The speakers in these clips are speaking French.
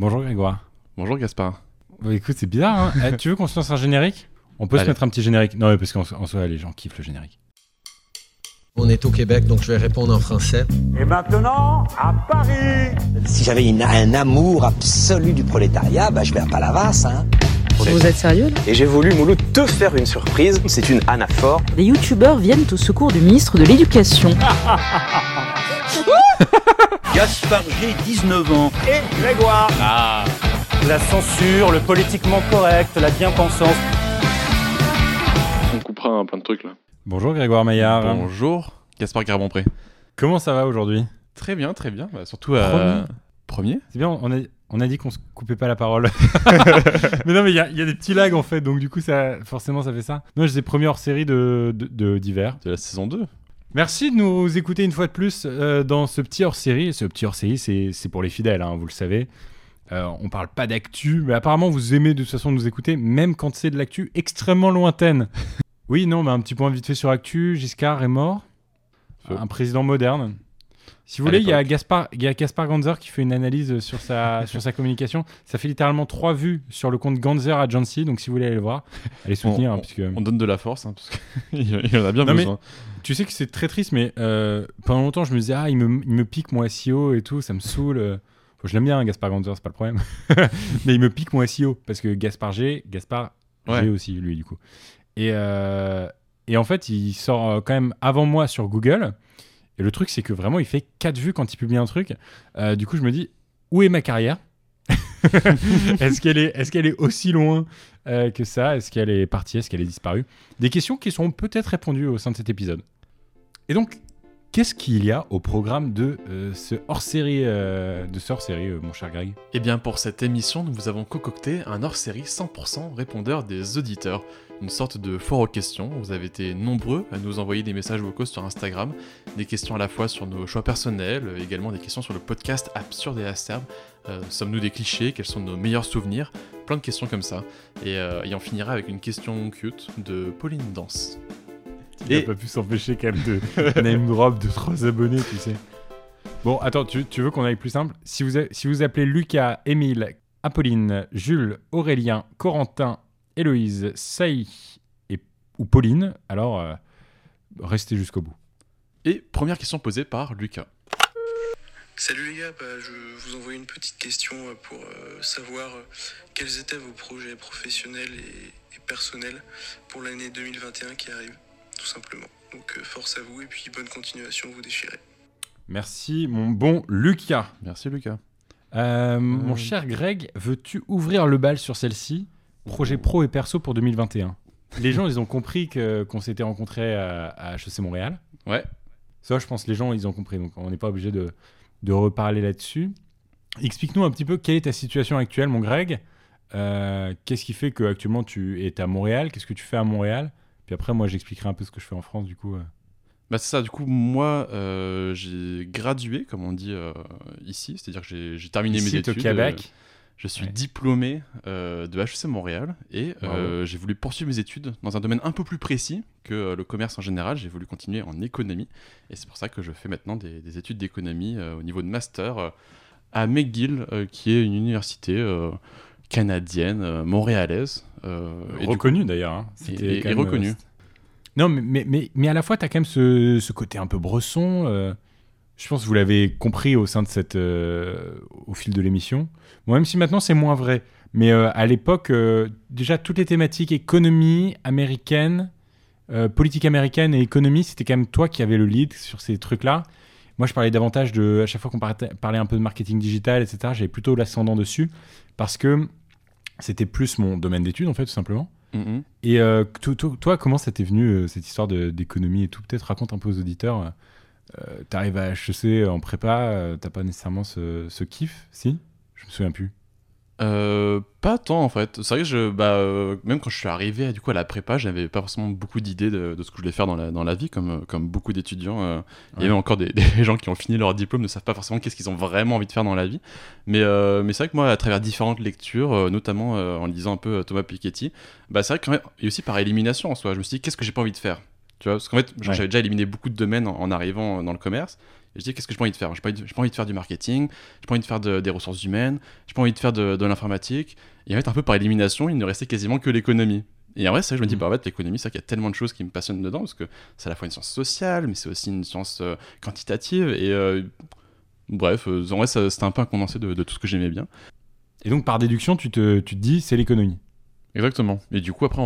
Bonjour Grégoire. Bonjour Gaspard. Bah, écoute, c'est bizarre, hein Eh, Tu veux qu'on se lance un générique? On peut se mettre un petit générique Non, mais parce qu'en en soi, les gens kiffent le générique. On est au Québec, donc je vais répondre en français. Et maintenant, à Paris Si j'avais une- un amour absolu du prolétariat, bah, je vais à Palavas. Hein. Vous êtes sérieux là? Et j'ai voulu, Mouloud, te faire une surprise. C'est une anaphore. Les youtubeurs viennent au secours du ministre de l'Éducation. Gaspard G, 19 ans. et Grégoire. La censure, le politiquement correct, la bien-pensance. On coupera un plein de trucs là. Bonjour Grégoire Maillard. Bonjour Gaspard Garbanpré. Comment ça va aujourd'hui? Très bien, très bien. Bah, surtout à. Premier C'est bien, on a, on a dit qu'on se coupait pas la parole. mais non, mais il y a, il y a des petits lags en fait, donc du coup, ça, forcément, ça fait ça. Non, je disais premier hors série de, de, de- d'hiver. de la saison 2. Merci de nous écouter une fois de plus euh, dans ce petit hors-série. Ce petit hors-série, c'est, pour les fidèles, hein, vous le savez. Euh, on parle pas d'actu, mais apparemment vous aimez de toute façon nous écouter, même quand c'est de l'actu extrêmement lointaine. oui, non, mais un petit point vite fait sur actu. Giscard est mort. Un président moderne. Si vous À voulez, il y a. Gaspard, il y a Gaspard Ganzer qui fait une analyse sur sa, sur sa communication. Ça fait littéralement trois vues sur le compte Ganzer Agency, donc si vous voulez aller le voir, allez soutenir, On- hein, puisque... On donne de la force, hein, parce qu'il il en a bien Non, mais- besoin. Tu sais que c'est très triste, mais euh, pendant longtemps, je me disais, ah, il me, il me pique mon SEO et tout, ça me saoule. euh. Je l'aime bien, hein, Gaspard Ganzer, c'est pas le problème. mais il me pique mon SEO, parce que Gaspard G, Gaspard Ouais. G aussi, lui, du coup. Et, euh, et en fait, il sort quand même avant moi sur Google. Et le truc, c'est que vraiment, il fait 4 vues quand il publie un truc. Euh, du coup, je me dis, où est ma carrière? Est-ce qu'elle est, est, est aussi loin euh, que ça? Est-ce qu'elle est partie? Est-ce qu'elle est disparue? Des questions qui seront peut-être répondues au sein de cet épisode. Et donc, qu'est-ce qu'il y a au programme de euh, ce hors-série, euh, de hors-série, euh, mon cher Greg? Eh bien, pour cette émission, nous vous avons concocté un hors-série 100% répondeur des auditeurs. Une sorte de foire aux questions. Vous avez été nombreux à nous envoyer des messages vocaux sur Instagram. Des questions à la fois sur nos choix personnels, également des questions sur le podcast Absurde et Acerbe. Sommes-nous des clichés? Quels sont nos meilleurs souvenirs? Plein de questions comme ça. Et, et on finira avec une question cute de Pauline Danse. Il Et- n'a pas pu s'empêcher quand même de name drop de trois abonnés, tu sais. Bon, attends, tu, tu veux qu'on aille plus simple? Si vous, a- si vous appelez Lucas, Émile, Apolline, Jules, Aurélien, Corentin, Héloïse, Saï et, ou Pauline, alors euh, restez jusqu'au bout. Et première question posée par Lucas. Salut les gars, bah, je vous envoie une petite question euh, pour euh, savoir euh, quels étaient vos projets professionnels et, et personnels pour l'année 2021 qui arrive, tout simplement. Donc euh, force à vous et puis bonne continuation, vous déchirez. Merci, mon bon Lucas. Merci Lucas. Euh, Mon Euh, cher Greg, veux-tu ouvrir le bal sur celle-ci? Projet pro et perso pour 2021. Les gens, ils ont compris que- qu'on s'était rencontrés à, à HEC Montréal. Ouais. Ça, je pense que les gens, ils ont compris. Donc, on n'est pas obligé de, de reparler là-dessus. Explique-nous un petit peu quelle est ta situation actuelle, mon Greg. Euh, Qu'est-ce qui fait que actuellement tu es à Montréal? Qu'est-ce que tu fais à Montréal? Puis après, moi, j'expliquerai un peu ce que je fais en France, du coup. euh. Bah c'est ça, du coup, moi, euh, j'ai gradué, comme on dit euh, ici, c'est-à-dire que j'ai- terminé Ici, mes t'es au études. Québec. je suis Ouais. diplômé euh, de HEC Montréal et j'ai voulu poursuivre mes études dans un domaine un peu plus précis que le commerce en général. J'ai voulu continuer en économie et c'est pour ça que je fais maintenant des, des études d'économie au niveau de master à McGill, qui est une université canadienne, montréalaise. Euh, et reconnu d'ailleurs. hein. et- reconnu. euh, non, mais, mais, mais, mais à la fois, tu as quand même ce, ce côté un peu bresson. euh, je pense que vous l'avez compris au sein de cette. euh, au fil de l'émission. Bon, même si maintenant c'est moins vrai. Mais euh, à l'époque, euh, déjà, toutes les thématiques économie américaine, politique américaine et économie, c'était quand même toi qui avais le lead sur ces trucs-là. Moi, je parlais davantage de. À chaque fois qu'on parlait, parlait un peu de marketing digital, etc., j'avais plutôt l'ascendant dessus. Parce que c'était plus mon domaine d'études, en fait, tout simplement. Mhm. Et euh, to- to- toi, comment ça t'est venu, euh, cette histoire de- d'économie et tout? Peut-être raconte un peu aux auditeurs. Euh, T'arrives à HEC en prépa, euh, t'as pas nécessairement ce, ce kiff, si? Je me souviens plus. Euh, pas tant en fait. C'est vrai que je, bah, euh, même quand je suis arrivé du coup à la prépa, j'avais pas forcément beaucoup d'idées de, de ce que je voulais faire dans la, dans la vie, comme, euh, comme beaucoup d'étudiants. euh, Il y a Ouais. même encore des, des gens qui ont fini leur diplôme ne savent pas forcément qu'est-ce qu'ils ont vraiment envie de faire dans la vie. Mais, mais c'est vrai que moi, à travers différentes lectures, notamment en lisant un peu Thomas Piketty, bah, c'est vrai que et aussi par élimination en soi, je me suis dit qu'est-ce que j'ai pas envie de faire? Tu vois, parce qu'en fait, Ouais. j'avais déjà éliminé beaucoup de domaines en, en arrivant dans le commerce. Et je dis qu'est-ce que j'ai pas envie de faire? J'ai pas, envie de- j'ai pas envie de faire du marketing, j'ai pas envie de faire de- des ressources humaines, j'ai pas envie de faire de, de l'informatique. Et en fait, un peu par élimination, il ne restait quasiment que l'économie. Et en vrai, que je me dis, Mhm. bah en fait, l'économie, c'est qu'il y a tellement de choses qui me passionnent dedans, parce que c'est à la fois une science sociale, mais c'est aussi une science euh, quantitative. Et euh, bref, euh, en vrai, ça- c'était un peu un condensé de, de tout ce que j'aimais bien. Et donc, par déduction, tu te, tu te dis, c'est l'économie. Exactement. Et du coup, après,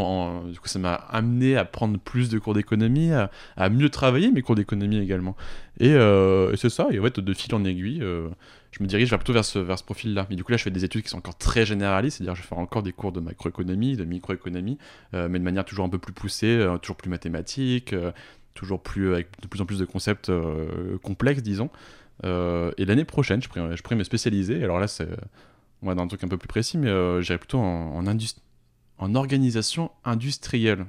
du coup, ça m'a amené à prendre plus de cours d'économie, à, mieux travailler mes cours d'économie également. Et, euh, et c'est ça. Et de fil en aiguille, euh, je me dirige plutôt vers ce, vers ce profil-là. Mais du coup, là, je fais des études qui sont encore très généralistes, c'est-à-dire je vais faire encore des cours de macroéconomie, de microéconomie, euh, mais de manière toujours un peu plus poussée, euh, toujours plus mathématique, toujours plus avec de plus en plus de concepts complexes, disons. Et l'année prochaine, je pourrais, je pourrais me spécialiser. Alors là, c'est va dans un truc un peu plus précis, mais j'irai plutôt en, en, indus- en organisation industrielle.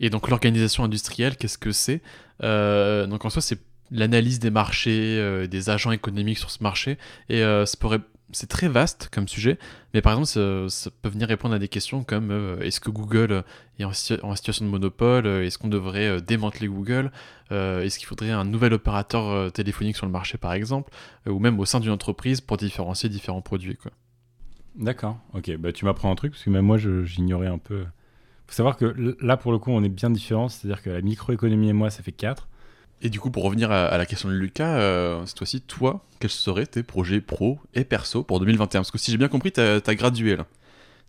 Et donc l'organisation industrielle, qu'est-ce que c'est? Euh, Donc en soi, c'est l'analyse des marchés, euh, des agents économiques sur ce marché. Et euh, c'est très vaste comme sujet, mais par exemple, ça, peut venir répondre à des questions comme euh, est-ce que Google est en, en situation de monopole? Est-ce qu'on devrait démanteler Google? Est-ce qu'il faudrait un nouvel opérateur téléphonique sur le marché, par exemple? Ou même au sein d'une entreprise pour différencier différents produits quoi. D'accord, ok. Bah, tu m'apprends un truc, parce que même moi, j'ignorais un peu. faut savoir que là, pour le coup, on est bien différents. C'est-à-dire que la microéconomie et moi, ça fait 4. Et du coup, pour revenir à, à la question de Lucas, euh, cette fois-ci, toi, quels seraient tes projets pro et perso pour 2021 Parce que si j'ai bien compris, t'as as gradué là.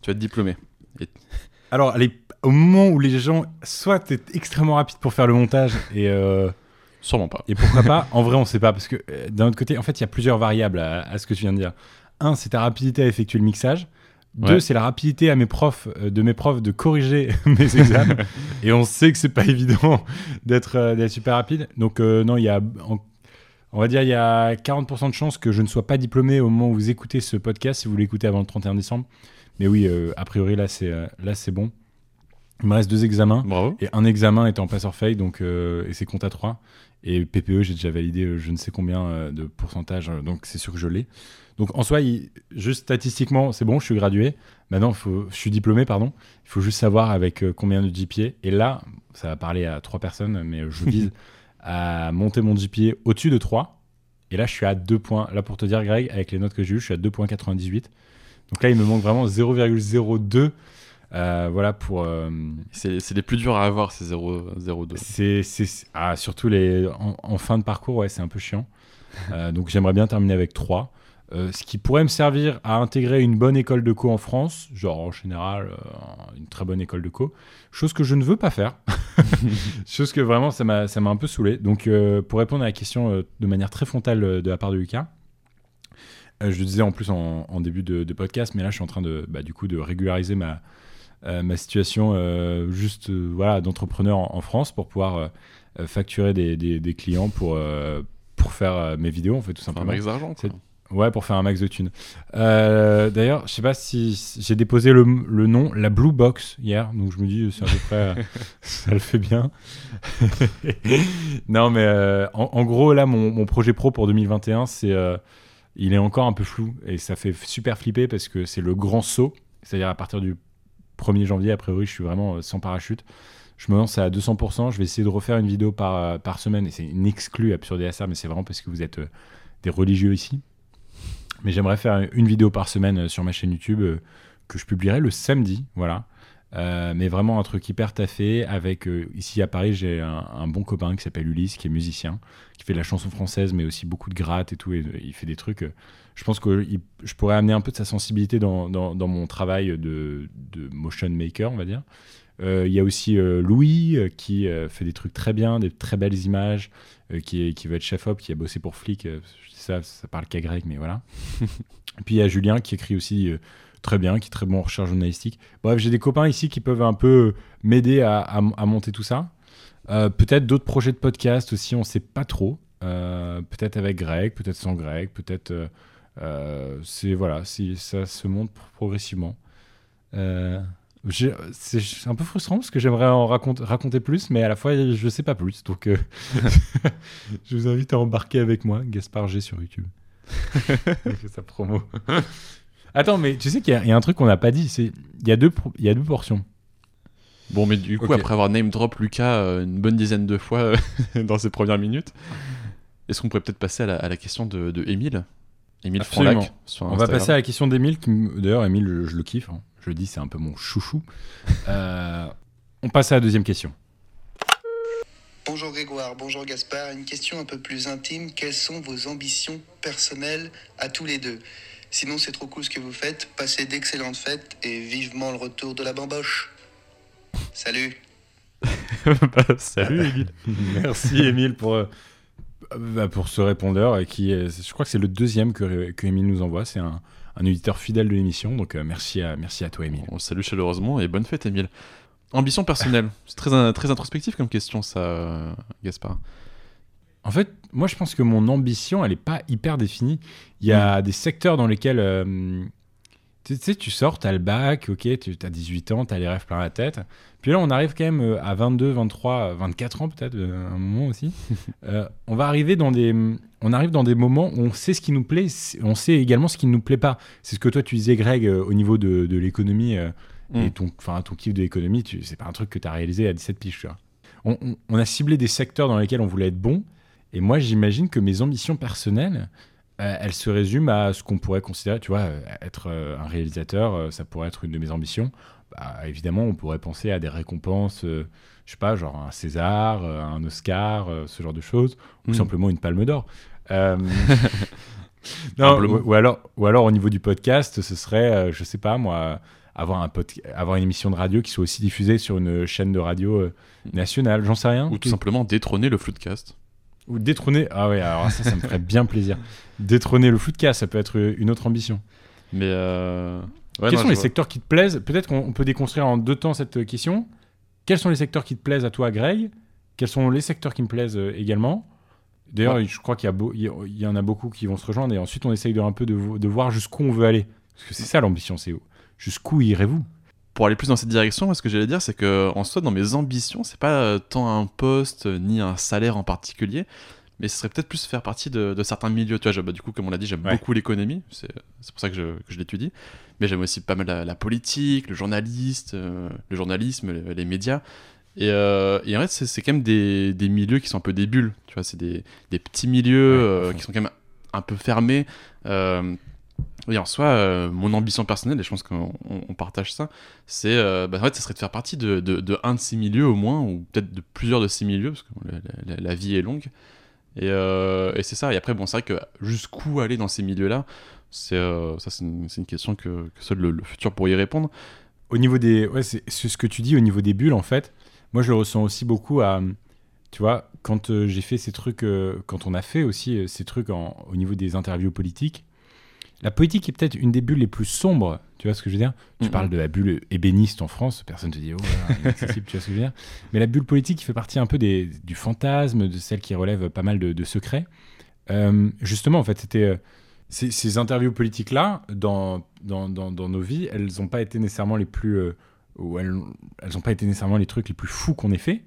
Tu vas te diplômer. Et- Alors, allez, au moment où les gens, soit t'es extrêmement rapide pour faire le montage, et, euh, Sûrement pas. et pourquoi pas, en vrai, on sait pas, parce que euh, d'un autre côté, en fait, il y a plusieurs variables à, à ce que tu viens de dire. Un, c'est ta rapidité à effectuer le mixage. Deux, Ouais. c'est la rapidité à mes profs, euh, de mes profs de corriger mes examens. et on sait que c'est pas évident d'être euh, d'être super rapide. Donc, euh, non, il y a, on va dire, il y a 40% de chances que je ne sois pas diplômé au moment où vous écoutez ce podcast, si vous l'écoutez avant le 31 décembre. Mais oui, a priori, là, c'est là, c'est bon. Il me reste deux examens. Bravo. Et un examen est en pass or fail, donc, et c'est compte à 3. Et PPE, j'ai déjà validé je ne sais combien de pourcentage, donc c'est sûr que je l'ai. Donc en soi, il- juste statistiquement, c'est bon, je suis gradué. Maintenant, faut, je suis diplômé, pardon. Il faut juste savoir avec euh, combien de GPA. Et là, ça va parler à trois personnes, mais je vise à monter mon GPA au-dessus de 3. Et là, je suis à 2 points. Là, pour te dire, Greg, avec les notes que j'ai eues, je suis à 2.98. Donc là, il me manque vraiment 0,02. euh, voilà pour. euh, C'est les plus durs à avoir, ces 0,02. c'est, c'est, ah, surtout les, en, en fin de parcours, ouais, c'est un peu chiant. Euh, donc j'aimerais bien terminer avec 3. Euh, ce qui pourrait me servir à intégrer une bonne école de co en France, genre en général euh, une très bonne école de co, chose que je ne veux pas faire, chose que vraiment ça m'a, ça m'a un peu saoulé. Donc euh, pour répondre à la question de manière très frontale de la part de Lucas, je le disais en plus en, en début de, de podcast, mais là je suis en train de, bah, du coup, de régulariser ma, ma situation juste voilà, d'entrepreneur en, en France pour pouvoir facturer des, des- des clients pour, pour faire mes vidéos, en fait, tout Un simplement. max d'argent, Ouais, pour faire un max de thunes. Euh, D'ailleurs, je sais pas si j'ai déposé le, le nom, la Blue Box, hier, donc je me dis, c'est à peu près, euh, ça le fait bien. non, mais euh, en, en gros, là, mon, mon projet pro pour 2021, c'est, euh, il est encore un peu flou et ça fait super flipper parce que c'est le grand saut, c'est-à-dire à partir du 1er janvier, a priori, je suis vraiment sans parachute. Je me lance à 200%. Je vais essayer de refaire une vidéo par, par semaine. Et c'est une exclue absurde mais c'est vraiment parce que vous êtes des religieux ici. Mais j'aimerais faire une vidéo par semaine euh, sur ma chaîne YouTube euh, que je publierai le samedi. Voilà. Euh, mais vraiment un truc hyper taffé. Avec, ici à Paris, j'ai un, bon copain qui s'appelle Ulysse, qui est musicien, qui fait de la chanson française, mais aussi beaucoup de gratte et tout. Et il fait des trucs. je pense que je pourrais amener un peu de sa sensibilité dans, mon travail de, motion maker, on va dire. Il y a aussi Louis qui fait des trucs très bien, des très belles images, qui, est- veut être chef-op, qui a bossé pour Flick. euh, ça, ça parle qu'à grec, mais voilà. Puis il y a Julien qui écrit aussi euh, très bien, qui est très bon en recherche journalistique. Bref, j'ai des copains ici qui peuvent un peu m'aider à, monter tout ça. Euh, peut-être d'autres projets de podcast aussi, on sait pas trop. Euh, peut-être avec Greg, peut-être sans Greg, peut-être. euh, euh, c'est voilà, ça se monte progressivement. C'est un peu frustrant parce que j'aimerais en raconter, raconter plus, mais à la fois je sais pas plus. Donc euh, je vous invite à embarquer avec moi, Gaspard G sur YouTube. Sa promo. Attends, mais tu sais qu'il y, a- il y a un truc qu'on n'a pas dit, c'est il y a deux pro- il y a deux portions. Bon, mais du coup, après avoir name drop Lucas euh, une bonne dizaine de fois euh, dans ses premières minutes, Est-ce qu'on pourrait peut-être passer à la, à la question de, de Émile? Émile. Franlac On va passer à la question me- D'ailleurs, Emile, je, je le kiffe. hein. Je le dis, c'est un peu mon chouchou. Euh, on passe à la deuxième question. Bonjour Grégoire, bonjour Gaspard. Une question un peu plus intime. Quelles sont vos ambitions personnelles à tous les deux? Sinon, c'est trop cool ce que vous faites. Passez d'excellentes fêtes et vivement le retour de la bamboche. Salut Bah, salut Émile. Merci, Emile, pour, euh, bah, pour ce répondeur. euh, Qui est- je crois que c'est le deuxième que, que Emile nous envoie. C'est un, un auditeur fidèle de l'émission. Donc, euh, merci, à, merci à toi, Emile. On le salue chaleureusement et bonne fête Émile. Ambition personnelle. C'est très, très introspectif comme question ça, euh, Gaspard. En fait, moi, je pense que mon ambition, elle n'est pas hyper définie. Il y a des secteurs dans lesquels. euh, tu sais, tu sors, tu as le bac, ok, tu as 18 ans, tu as les rêves plein la tête. Puis là, on arrive quand même à 22, 23, 24 ans peut-être, euh, un moment aussi. Euh, on va arriver dans des. On arrive dans des moments où on sait ce qui nous plaît, on sait également ce qui ne nous plaît pas. C'est ce que toi tu disais, Greg, euh, au niveau de, de l'économie euh, et Mm. ton, kiff de l'économie, c'est pas un truc que tu as réalisé à 17 piges. On, on- on a ciblé des secteurs dans lesquels on voulait être bon. Et moi, j'imagine que mes ambitions personnelles, euh, elles se résument à ce qu'on pourrait considérer, tu vois, euh, être un réalisateur, ça pourrait être une de mes ambitions. Bah, évidemment, on pourrait penser à des récompenses, euh, je sais pas, genre un César, euh, un Oscar, euh, ce genre de choses, ou Mm. simplement une Palme d'Or. Euh, non, ou, ou alors, ou alors au niveau du podcast, ce serait, euh, je sais pas moi, avoir, un avoir une émission de radio qui soit aussi diffusée sur une chaîne de radio euh, nationale, j'en sais rien. Ou tout simplement détrôner le Floodcast. Ou détrôner. Ah ouais, alors ça, ça me ferait bien plaisir. Détrôner le footcast, ça peut être une autre ambition. Mais euh... ouais, Quels non, sont les vois. secteurs qui te plaisent? Peut-être qu'on on peut déconstruire en deux temps cette question. Quels sont les secteurs qui te plaisent à toi, Greg? Quels sont les secteurs qui me plaisent euh, également? D'ailleurs, Ouais. je crois qu'il y, a beau- il y en a beaucoup qui vont se rejoindre et ensuite on essaye de, un peu de, vo- de voir jusqu'où on veut aller. Parce que c'est ça l'ambition, c'est jusqu'où irez-vous? Pour aller plus dans cette direction, moi, ce que j'allais dire, c'est que en soi, dans mes ambitions, c'est pas euh, tant un poste euh, ni un salaire en particulier, mais ce serait peut-être plus faire partie de, de certains milieux. Tu vois, bah, du coup, comme on l'a dit, j'aime Ouais. beaucoup l'économie, c'est pour ça que je, l'étudie, mais j'aime aussi pas mal la, la politique, le journaliste, euh, le journalisme, les, les médias. Et, euh, et en fait, c'est quand même des, des milieux qui sont un peu des bulles. Tu vois, c'est des, des petits milieux Ouais, euh, qui sont quand même un peu fermés. Euh, et en soi, euh, mon ambition personnelle, et je pense qu'on on- on partage ça, c'est bah, en fait, ça serait de faire partie de, de, de un de ces milieux au moins, ou peut-être de plusieurs de ces milieux, parce que la, la- la vie est longue. Et, et c'est ça. Et après, bon, c'est vrai que jusqu'où aller dans ces milieux-là, c'est ça, c'est une, question que, que seul le, le futur pourrait y répondre. Au niveau des. Ouais, c'est ce que tu dis au niveau des bulles, en fait. Moi, je le ressens aussi beaucoup à. Tu vois, quand euh, j'ai fait ces trucs. euh, quand on a fait aussi euh, ces trucs en- au niveau des interviews politiques, la politique est peut-être une des bulles les plus sombres. Tu vois ce que je veux dire? Tu parles de la bulle ébéniste en France, personne te dit, oh, voilà, inaccessible, tu vois ce que je veux dire? Mais la bulle politique qui fait partie un peu des, du fantasme, de celle qui relève pas mal de, de secrets. Euh, justement, en fait, c'était. euh, ces, ces interviews politiques-là, dans, dans, dans, dans nos vies, elles n'ont pas été nécessairement les plus. euh, ou elles n'ont pas été nécessairement les trucs les plus fous qu'on ait fait.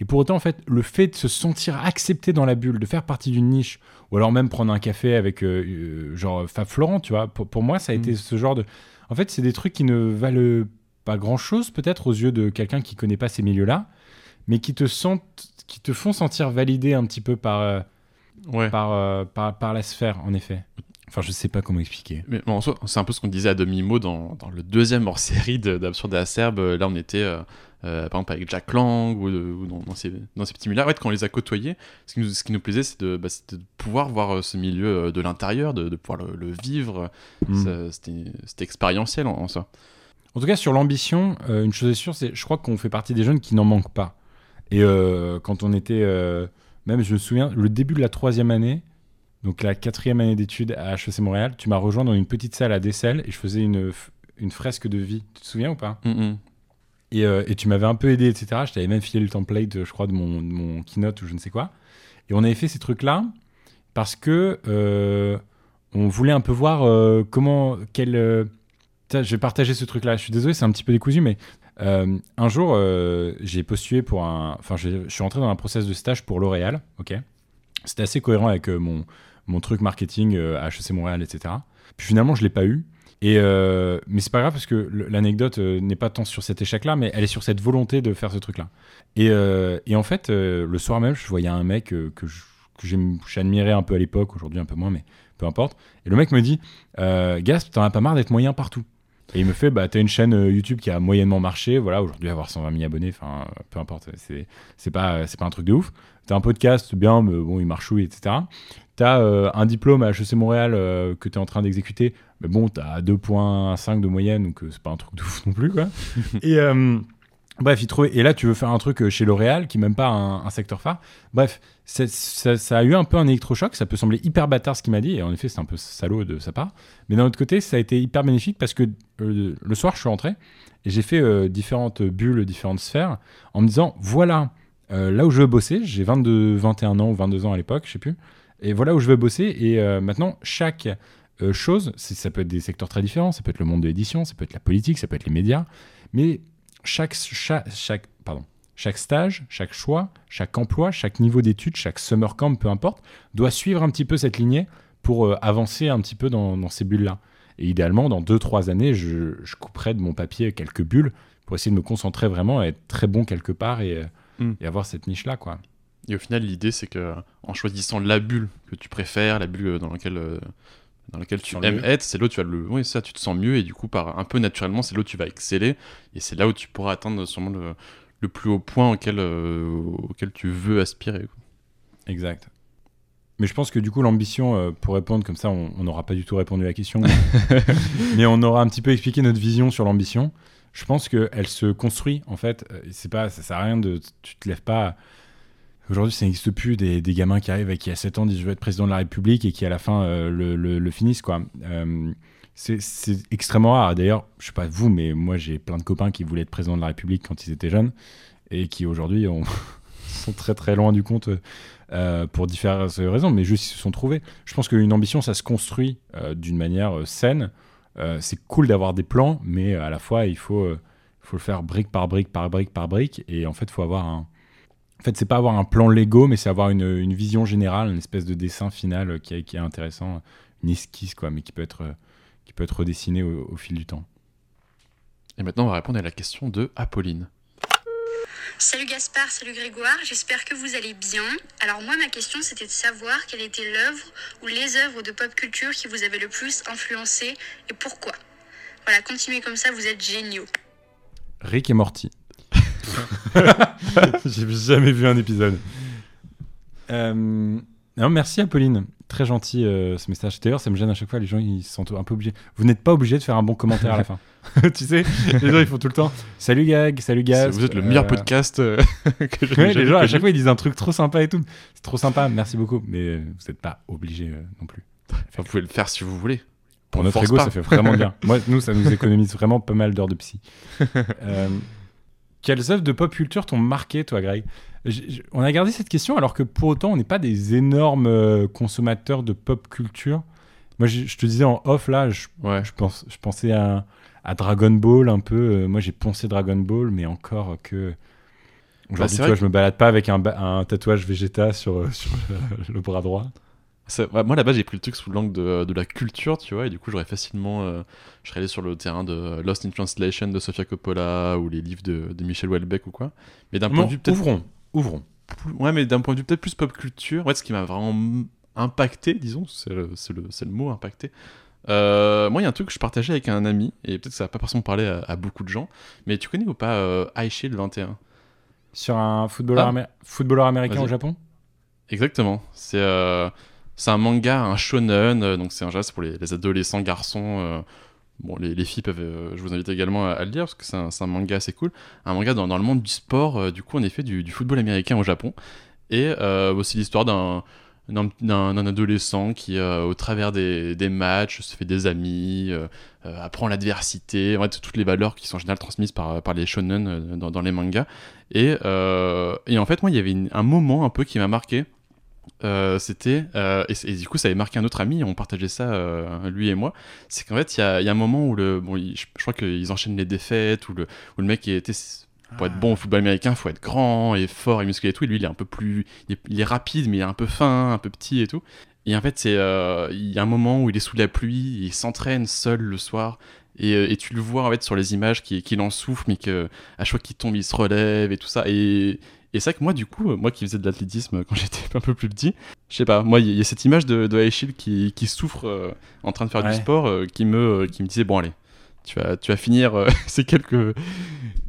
Et pour autant, en fait, le fait de se sentir accepté dans la bulle, de faire partie d'une niche, ou alors même prendre un café avec, euh, euh, genre, Fab Florent, tu vois, pour, pour moi, ça a été ce genre de. En fait, c'est des trucs qui ne valent pas grand-chose, peut-être, aux yeux de quelqu'un qui connaît pas ces milieux-là, mais qui te, sentent, qui te font sentir validé un petit peu par, euh, Ouais. par, euh, par, par la sphère, en effet. Enfin, je sais pas comment expliquer. Mais bon, en soi, c'est un peu ce qu'on disait à demi-mot dans, dans le deuxième hors-série de- d'Absurde et Acerbe. Là, on était, euh, euh, par exemple, avec Jack Lang ou, dans, dans ces, dans ces petits milieux. En fait, quand on les a côtoyés, ce qui nous, ce qui nous plaisait, c'est de, bah, c'était de pouvoir voir euh, ce milieu euh, de l'intérieur, de, de pouvoir le, le vivre. Mm. Ça, C'était c'était expérientiel en, en soi. En tout cas, sur l'ambition, euh, une chose est sûre, c'est je crois qu'on fait partie des jeunes qui n'en manquent pas. Et euh, quand on était, euh, même je me souviens, le début de la troisième année, donc la quatrième année d'études à HEC Montréal, tu m'as rejoint dans une petite salle à Dessel et je faisais une, une fresque de vie. Tu te souviens ou pas? Mm, mm. et, euh, et tu m'avais un peu aidé, etc. Je t'avais même filé le template, je crois, de mon, de mon keynote ou je ne sais quoi. Et on avait fait ces trucs-là parce que euh, on voulait un peu voir euh, comment, quel. je vais partager ce truc-là. Je suis désolé, c'est un petit peu décousu, mais un jour, j'ai postulé pour un. Enfin, je suis rentré dans un process de stage pour L'Oréal. Ok? C'était assez cohérent avec mon, mon truc marketing euh, à HEC Montréal, etc. Puis finalement, je l'ai pas eu. Et euh, mais c'est pas grave parce que l'anecdote euh, n'est pas tant sur cet échec-là, mais elle est sur cette volonté de faire ce truc-là. Et, euh, et en fait, le soir même, je voyais un mec que j'admirais un peu à l'époque, aujourd'hui un peu moins, mais peu importe. Et le mec me dit Gasp, t'en as pas marre d'être moyen partout. Et il me fait bah t'as une chaîne euh, YouTube qui a moyennement marché, voilà, aujourd'hui avoir 120 000 abonnés, enfin peu importe, c'est pas pas un truc de ouf. T'as un podcast bien, mais bon il marche etc. T'as euh, un diplôme à HEC Montréal euh, que t'es en train d'exécuter, mais bon t'as 2.5 de moyenne, donc euh, c'est pas un truc de ouf non plus quoi. et Bref, il trouvait. Et là, tu veux faire un truc euh, chez L'Oréal, qui n'est même pas un, secteur phare. Bref, ça, a eu un peu un électrochoc. Ça peut sembler hyper bâtard ce qu'il m'a dit. Et en effet, c'est un peu salaud de sa part. Mais d'un autre côté, ça a été hyper bénéfique parce que euh, le soir, je suis rentré et j'ai fait euh, différentes bulles, différentes sphères en me disant voilà, là où je veux bosser, j'ai 22, 21 ans ou 22 ans à l'époque, je sais plus. Et voilà où je veux bosser. Et maintenant, chaque chose, ça peut être des secteurs très différents. Ça peut être le monde de l'édition, ça peut être la politique, ça peut être les médias. Mais chaque, chaque, chaque, pardon, chaque stage, chaque choix, chaque emploi, chaque niveau d'études, chaque summer camp, peu importe, doit suivre un petit peu cette lignée pour euh, avancer un petit peu dans, dans ces bulles-là. Et idéalement, dans 2-3 années, je, je couperai de mon papier quelques bulles pour essayer de me concentrer vraiment à être très bon quelque part et, euh, Mm. et avoir cette niche-là. quoi. Et au final, l'idée, c'est que en choisissant la bulle que tu préfères, la bulle dans laquelle, euh, dans laquelle tu aimes être, c'est là où tu vas le. Oui, ça, tu te sens mieux et du coup, par un peu naturellement, c'est là où tu vas exceller et c'est là où tu pourras atteindre sûrement le, le plus haut point auquel, euh, auquel tu veux aspirer. quoi. Exact. Mais je pense que du coup, l'ambition, euh, pour répondre comme ça, on n'aura pas du tout répondu à la question, mais, mais on aura un petit peu expliqué notre vision sur l'ambition. Je pense qu'elle se construit, en fait. Euh, C'est pas, ça sert à rien de. Tu te lèves pas. Aujourd'hui, ça n'existe plus des, gamins qui arrivent et qui, à 7 ans, disent Je veux être président de la République et qui, à la fin, euh, le, finissent, quoi. Euh, c'est extrêmement rare. D'ailleurs, je sais pas vous, mais moi, j'ai plein de copains qui voulaient être président de la République quand ils étaient jeunes et qui, aujourd'hui, ont- sont très, très loin du compte. euh, pour différentes raisons, mais juste ils se sont trouvés. Je pense qu'une ambition, ça se construit d'une manière saine. C'est cool d'avoir des plans, mais à la fois, il faut, faut le faire brique par brique, par brique, par brique. Et en fait, il faut avoir un. En fait, c'est pas avoir un plan Lego, mais c'est avoir une, une vision générale, une espèce de dessin final euh, qui est, qui est intéressant, une esquisse, quoi, mais qui peut être, euh, qui peut être redessiné au, au fil du temps. Et maintenant, on va répondre à la question de Apolline. Salut Gaspard, salut Grégoire, j'espère que vous allez bien. Alors moi ma question c'était de savoir quelle était l'œuvre ou les œuvres de pop culture qui vous avaient le plus influencé et pourquoi. Voilà, continuez comme ça, vous êtes géniaux. Rick et Morty. J'ai jamais vu un épisode. Euh, non, merci Apolline. Très gentil euh, ce message. D'ailleurs, ça me gêne à chaque fois. Les gens ils se sentent un peu obligés. Vous n'êtes pas obligé de faire un bon commentaire à la fin. tu sais, les gens ils font tout le temps. Salut Gag, salut Gaz. Vous êtes le meilleur Euh, podcast que j'ai ouais, les gens à chaque fois ils disent un truc trop sympa et tout. C'est trop sympa. Merci beaucoup. Mais vous n'êtes pas obligé non plus. Enfin, vous pouvez le faire si vous voulez. Pour On notre ego, pas. ça fait vraiment bien. Moi, nous, ça nous économise vraiment pas mal d'heures de psy. Quelles œuvres de pop culture t'ont marqué, toi, Greg? On a gardé cette question alors que pour autant, on n'est pas des énormes euh, consommateurs de pop culture. Moi, je, je te disais en off, là, je, Ouais. pense, je pensais à, à Dragon Ball un peu. Euh, moi, j'ai poncé Dragon Ball, mais encore que. Aujourd'hui, Bah, vrai vois, que- je me balade pas avec un, un tatouage Vegeta sur, euh, sur le bras droit. Moi là-bas j'ai pris le truc sous l'angle de, de la culture, tu vois, et du coup j'aurais facilement. euh, je serais allé sur le terrain de Lost in Translation de Sofia Coppola ou les livres de, de Michel Houellebecq ou quoi. Mais d'un point de vue peut-être. ouvrons, ouvrons. plus- Ouais, mais d'un point de vue peut-être plus pop culture, ouais, ce qui m'a vraiment impacté, disons, c'est le, c'est le, c'est le mot impacté. Euh, moi, il y a un truc que je partageais avec un ami, et peut-être que ça va pas forcément parler à, à beaucoup de gens, mais tu connais ou pas euh, High Shield 21 Sur un footballeur, Ah. footballeur américain au Japon? Exactement. C'est euh, c'est un manga, un shonen, euh, donc c'est un jazz pour les, les adolescents garçons. euh, bon, les, les filles peuvent. euh, je vous invite également à, le lire parce que c'est un, manga assez cool. Un manga dans, le monde du sport, du coup, en effet, du, du football américain au Japon. Et aussi l'histoire d'un. adolescent qui, au travers des, matchs, se fait des amis, apprend l'adversité, en fait, toutes les valeurs qui sont en général transmises par, par les shonen dans, les mangas. Et, et en fait, moi, il y avait un moment un peu qui m'a marqué. Euh, c'était euh, et, du coup ça avait marqué un autre ami on partageait ça euh, lui et moi. C'est qu'en fait il y a, il y a un moment où le bon il- je, je crois qu'ils enchaînent les défaites où le où le mec était pour être bon au football américain faut être grand et fort et musclé et tout. Et lui il est un peu plus il est, il est rapide mais il est un peu fin un peu petit et tout. Et en fait c'est il y a un moment où il est sous la pluie il s'entraîne seul le soir. Et, et tu le vois en fait sur les images qu'il qu'il en souffle mais que à chaque fois qu'il tombe il se relève et tout ça. Et Et c'est vrai que moi, du coup, moi qui faisais de l'athlétisme quand j'étais un peu plus petit, je sais pas, moi, il y, a cette image de, de Aishil qui, qui souffre euh, en train de faire Ouais. du sport, euh, qui, me, euh, qui me disait, bon, allez, tu vas, tu vas finir euh, ces, quelques,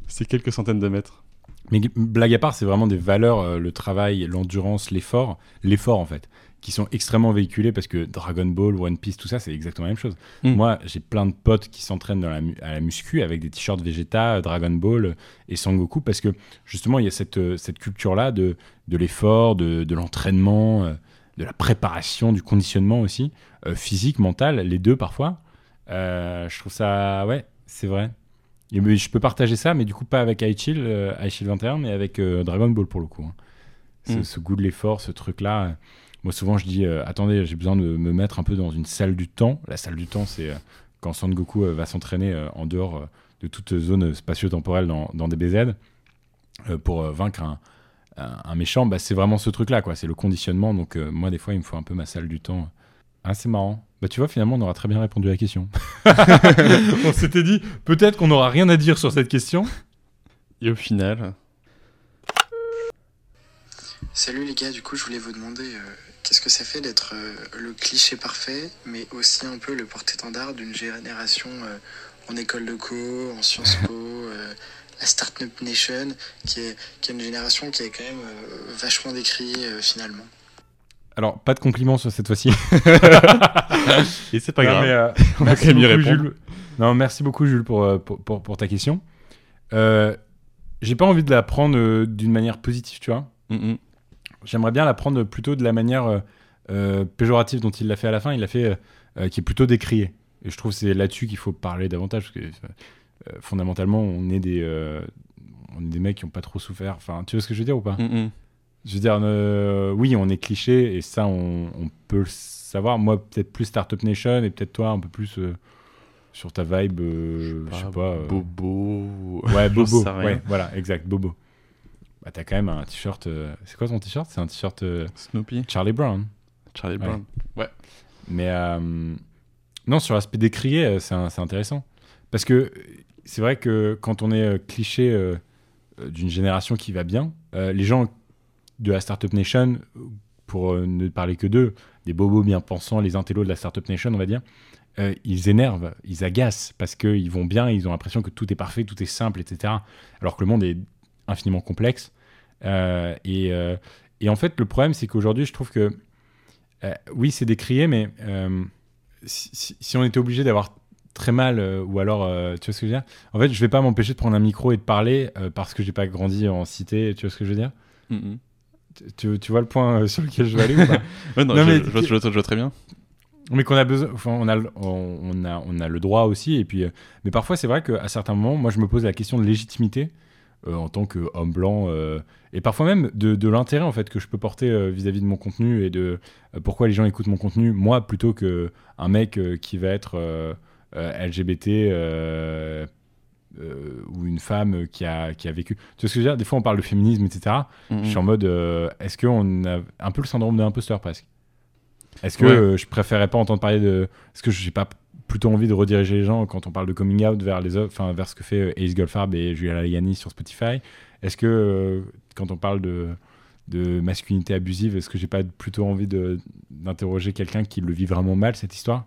ces quelques centaines de mètres. Mais blague à part, c'est vraiment des valeurs, euh, le travail, l'endurance, l'effort, l'effort en fait, qui sont extrêmement véhiculés parce que Dragon Ball, One Piece, tout ça, c'est exactement la même chose. Mm. Moi, j'ai plein de potes qui s'entraînent la à la muscu avec des t-shirts Vegeta, Dragon Ball euh, et Sangoku parce que justement, il y a cette, euh, cette culture-là de, de l'effort, de, de l'entraînement, euh, de la préparation, du conditionnement aussi, euh, physique, mental, les deux parfois. Euh, je trouve ça, ouais, c'est vrai. Et je peux partager ça, mais du coup pas avec iChill, euh, iChill 21, mais avec Dragon Ball pour le coup. hein. Ce, Mm. ce goût de l'effort, ce truc-là. Moi souvent je dis, euh, attendez, j'ai besoin de me mettre un peu dans une salle du temps. La salle du temps, c'est euh, quand Son Goku euh, va s'entraîner euh, en dehors euh, de toute zone spatio-temporelle dans, dans DBZ euh, pour euh, vaincre un, un- un méchant. Bah, c'est vraiment ce truc-là, quoi. C'est le conditionnement. Donc euh, moi des fois il me faut un peu ma salle du temps. Ah, c'est marrant. Bah, tu vois, finalement, on aura très bien répondu à la question. on s'était dit, peut-être qu'on n'aura rien à dire sur cette question. Et au final, Salut les gars, du coup je voulais vous demander euh, qu'est-ce que ça fait d'être euh, le cliché parfait, mais aussi un peu le porte-étendard d'une génération euh, en école de co, en Sciences Po, euh, la Startup Nation, qui est, qui est une génération qui est quand même vachement décriée finalement. Alors, pas de compliments sur cette fois-ci. et c'est pas Non, grave. mais, euh, on va merci quand même y beaucoup, répondre. Jules. Non, merci beaucoup, Jules, pour, pour, pour- pour ta question. Euh, J'ai pas envie de la prendre euh, d'une manière positive, tu vois. Mm. J'aimerais bien la prendre plutôt de la manière euh, euh, péjorative dont il l'a fait à la fin. Il l'a fait euh, qui est plutôt décrié. Et je trouve que c'est là-dessus qu'il faut parler davantage. Parce que fondamentalement, on est des, on est des mecs qui ont pas trop souffert. Enfin, tu vois ce que je veux dire ou pas? Mm, mm. Je veux dire, euh, oui, on est cliché et ça, on, on peut le savoir. Moi, peut-être plus Startup Nation et peut-être toi un peu plus euh, sur ta vibe, euh, je sais pas. euh, Bobo. Ouais, Bobo. sais. Ouais, voilà, exact, Bobo. Bah, t'as quand même un t-shirt. euh, C'est quoi ton t-shirt? C'est un t-shirt euh, Snoopy. Charlie Brown. Charlie. Brown. Ouais. Mais euh, non, sur l'aspect décrié, c'est intéressant. Parce que c'est vrai que quand on est cliché euh, d'une génération qui va bien, euh, les gens de la Startup Nation, pour ne parler que d'eux, des bobos bien pensants, les intellos de la Startup Nation, on va dire, ils énervent, ils agacent parce qu'ils vont bien, ils ont l'impression que tout est parfait, tout est simple, etc. Alors que le monde est infiniment complexe. Euh, et, euh, et en fait, le problème, c'est qu'aujourd'hui, je trouve que euh, oui, c'est décrié, mais si, si- si on était obligé d'avoir très mal, ou alors, tu vois ce que je veux dire? En fait, je vais pas m'empêcher de prendre un micro et de parler parce que j'ai pas grandi en cité, tu vois ce que je veux dire? Mm, mm. tu, tu vois le point sur lequel je vais aller ou pas? Ouais, non, Non, je, mais- je vois- je vois- je vois très bien. mais qu'on a besoin, enfin, on a, le- on, a, on a le droit aussi. Et puis, mais parfois, c'est vrai qu'à certains moments, moi, je me pose la question de légitimité en tant qu'homme blanc, euh, et parfois même de, de l'intérêt en fait que je peux porter euh, vis-à-vis de mon contenu et de euh, pourquoi les gens écoutent mon contenu, moi plutôt que un mec euh, qui va être euh, euh, LGBT. euh, euh, ou une femme qui a, qui a vécu. Tu vois ce que je veux dire? Des fois, on parle de féminisme, etc. Mm, Je suis en mode, euh, est-ce qu'on a un peu le syndrome de l'imposteur presque? Est-ce que Ouais. euh, je préférais pas entendre parler de. Est-ce que j'ai pas plutôt envie de rediriger les gens quand on parle de coming out vers les enfin vers ce que fait euh, Ace Goldfarb et Julia Lagani sur Spotify. Est-ce que euh, quand on parle de de masculinité abusive, est-ce que j'ai pas plutôt envie d'interroger quelqu'un qui le vit vraiment mal cette histoire?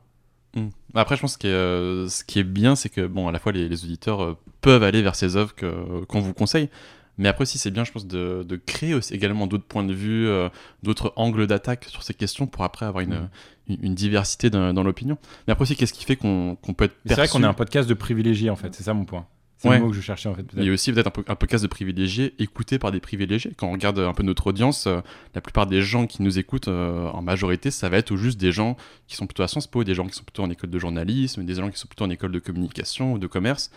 Mm. Après, je pense que euh, ce qui est bien, c'est que bon, à la fois les, auditeurs peuvent aller vers ces œuvres qu'on vous conseille, mais après aussi c'est bien, je pense, de, de créer aussi également d'autres points de vue, euh, d'autres angles d'attaque sur ces questions pour après avoir une, Mm. une, une diversité dans, dans l'opinion. Mais après aussi, qu'est-ce qui fait qu'on peut être C'est vrai perçu qu'on est un podcast de privilégiés en fait, c'est ça mon point. C'est Ouais. le mot que je cherchais en fait. Il y a aussi peut-être un, peu- un podcast de privilégiés écouté par des privilégiés. Quand on regarde un peu notre audience, euh, la plupart des gens qui nous écoutent euh, en majorité, ça va être juste des gens qui sont plutôt à Sciences Po, des gens qui sont plutôt en école de journalisme, des gens qui sont plutôt en école de communication ou de commerce.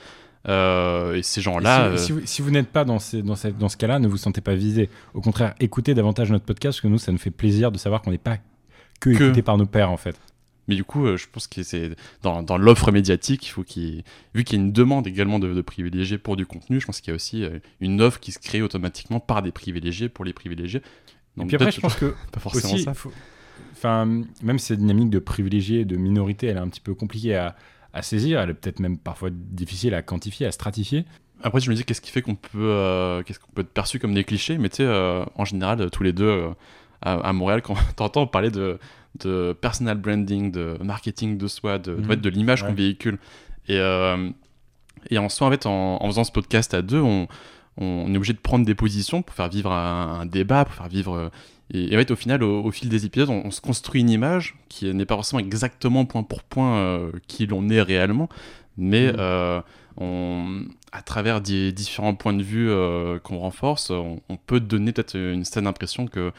Euh, et ces Et gens-là, si, si euh, vous, si vous n'êtes pas dans, ces- dans, cette- dans ce cas-là, ne vous sentez pas visé. Au contraire, écoutez davantage notre podcast parce que nous, ça nous fait plaisir de savoir qu'on n'est pas que, Que. écouté par nos pères en fait. mais du coup, euh, je pense que c'est dans, dans l'offre médiatique, il faut qu'il, vu qu'il y a une demande également de, de privilégiés pour du contenu, je pense qu'il y a aussi une offre qui se crée automatiquement par des privilégiés pour les privilégiés. Et Donc puis après, je pense que pas forcément aussi, ça. faut- enfin, même cette dynamique de privilégié et de minorité, elle est un petit peu compliquée à, à saisir. Elle est peut-être même parfois difficile à quantifier, à stratifier. Après, je me dis, qu'est-ce qui fait qu'on peut, euh, qu'est-ce qu'on peut être perçu comme des clichés? Mais tu sais, euh, en général, tous les deux, euh, à, à Montréal, quand t'entends parler de, de personal branding, de marketing de soi, de, fait, de l'image Ouais. qu'on véhicule. Et, euh, et en soi, en fait, en, en faisant ce podcast à deux, on, on est obligé de prendre des positions pour faire vivre un, un débat, pour faire vivre. Et, et en fait, au final, au, au fil des épisodes, on, on se construit une image qui n'est pas forcément exactement point pour point euh, qui l'on est réellement, mais Mhm. euh, on, à travers des différents points de vue euh, qu'on renforce, on, on peut donner peut-être une certaine impression que,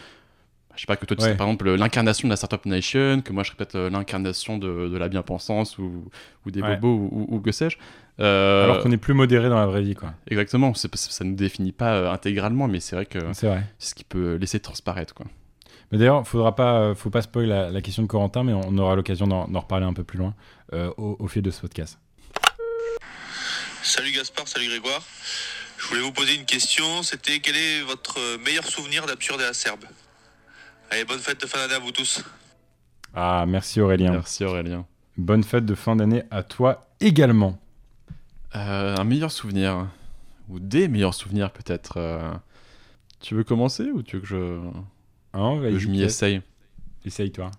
je sais pas, que toi tu Ouais. serais par exemple l'incarnation de la Startup Nation, que moi je serais peut-être euh, l'incarnation de, de la bien-pensance ou, ou des Ouais. bobos ou, ou- ou que sais-je. Euh, Alors qu'on est plus modéré dans la vraie vie, quoi. Exactement, ça ne nous définit pas euh, intégralement, mais c'est vrai que C'est vrai. c'est ce qui peut laisser transparaître. Quoi. Mais d'ailleurs, faudra pas, faut pas spoiler la, la question de Corentin, mais on aura l'occasion d'en d'en reparler un peu plus loin euh, au, au fil de ce podcast. Salut Gaspard, salut Grégoire. Je voulais vous poser une question. C'était quel est votre meilleur souvenir d'absurde et acerbe? Allez, bonne fête de fin d'année à vous tous. Ah, merci Aurélien. Merci Aurélien. Bonne fête de fin d'année à toi également. Euh, un meilleur souvenir, ou des meilleurs souvenirs peut-être. euh, Tu veux commencer ou tu veux que je, Hein, que je m'y peut-être. essaye? Essaye-toi.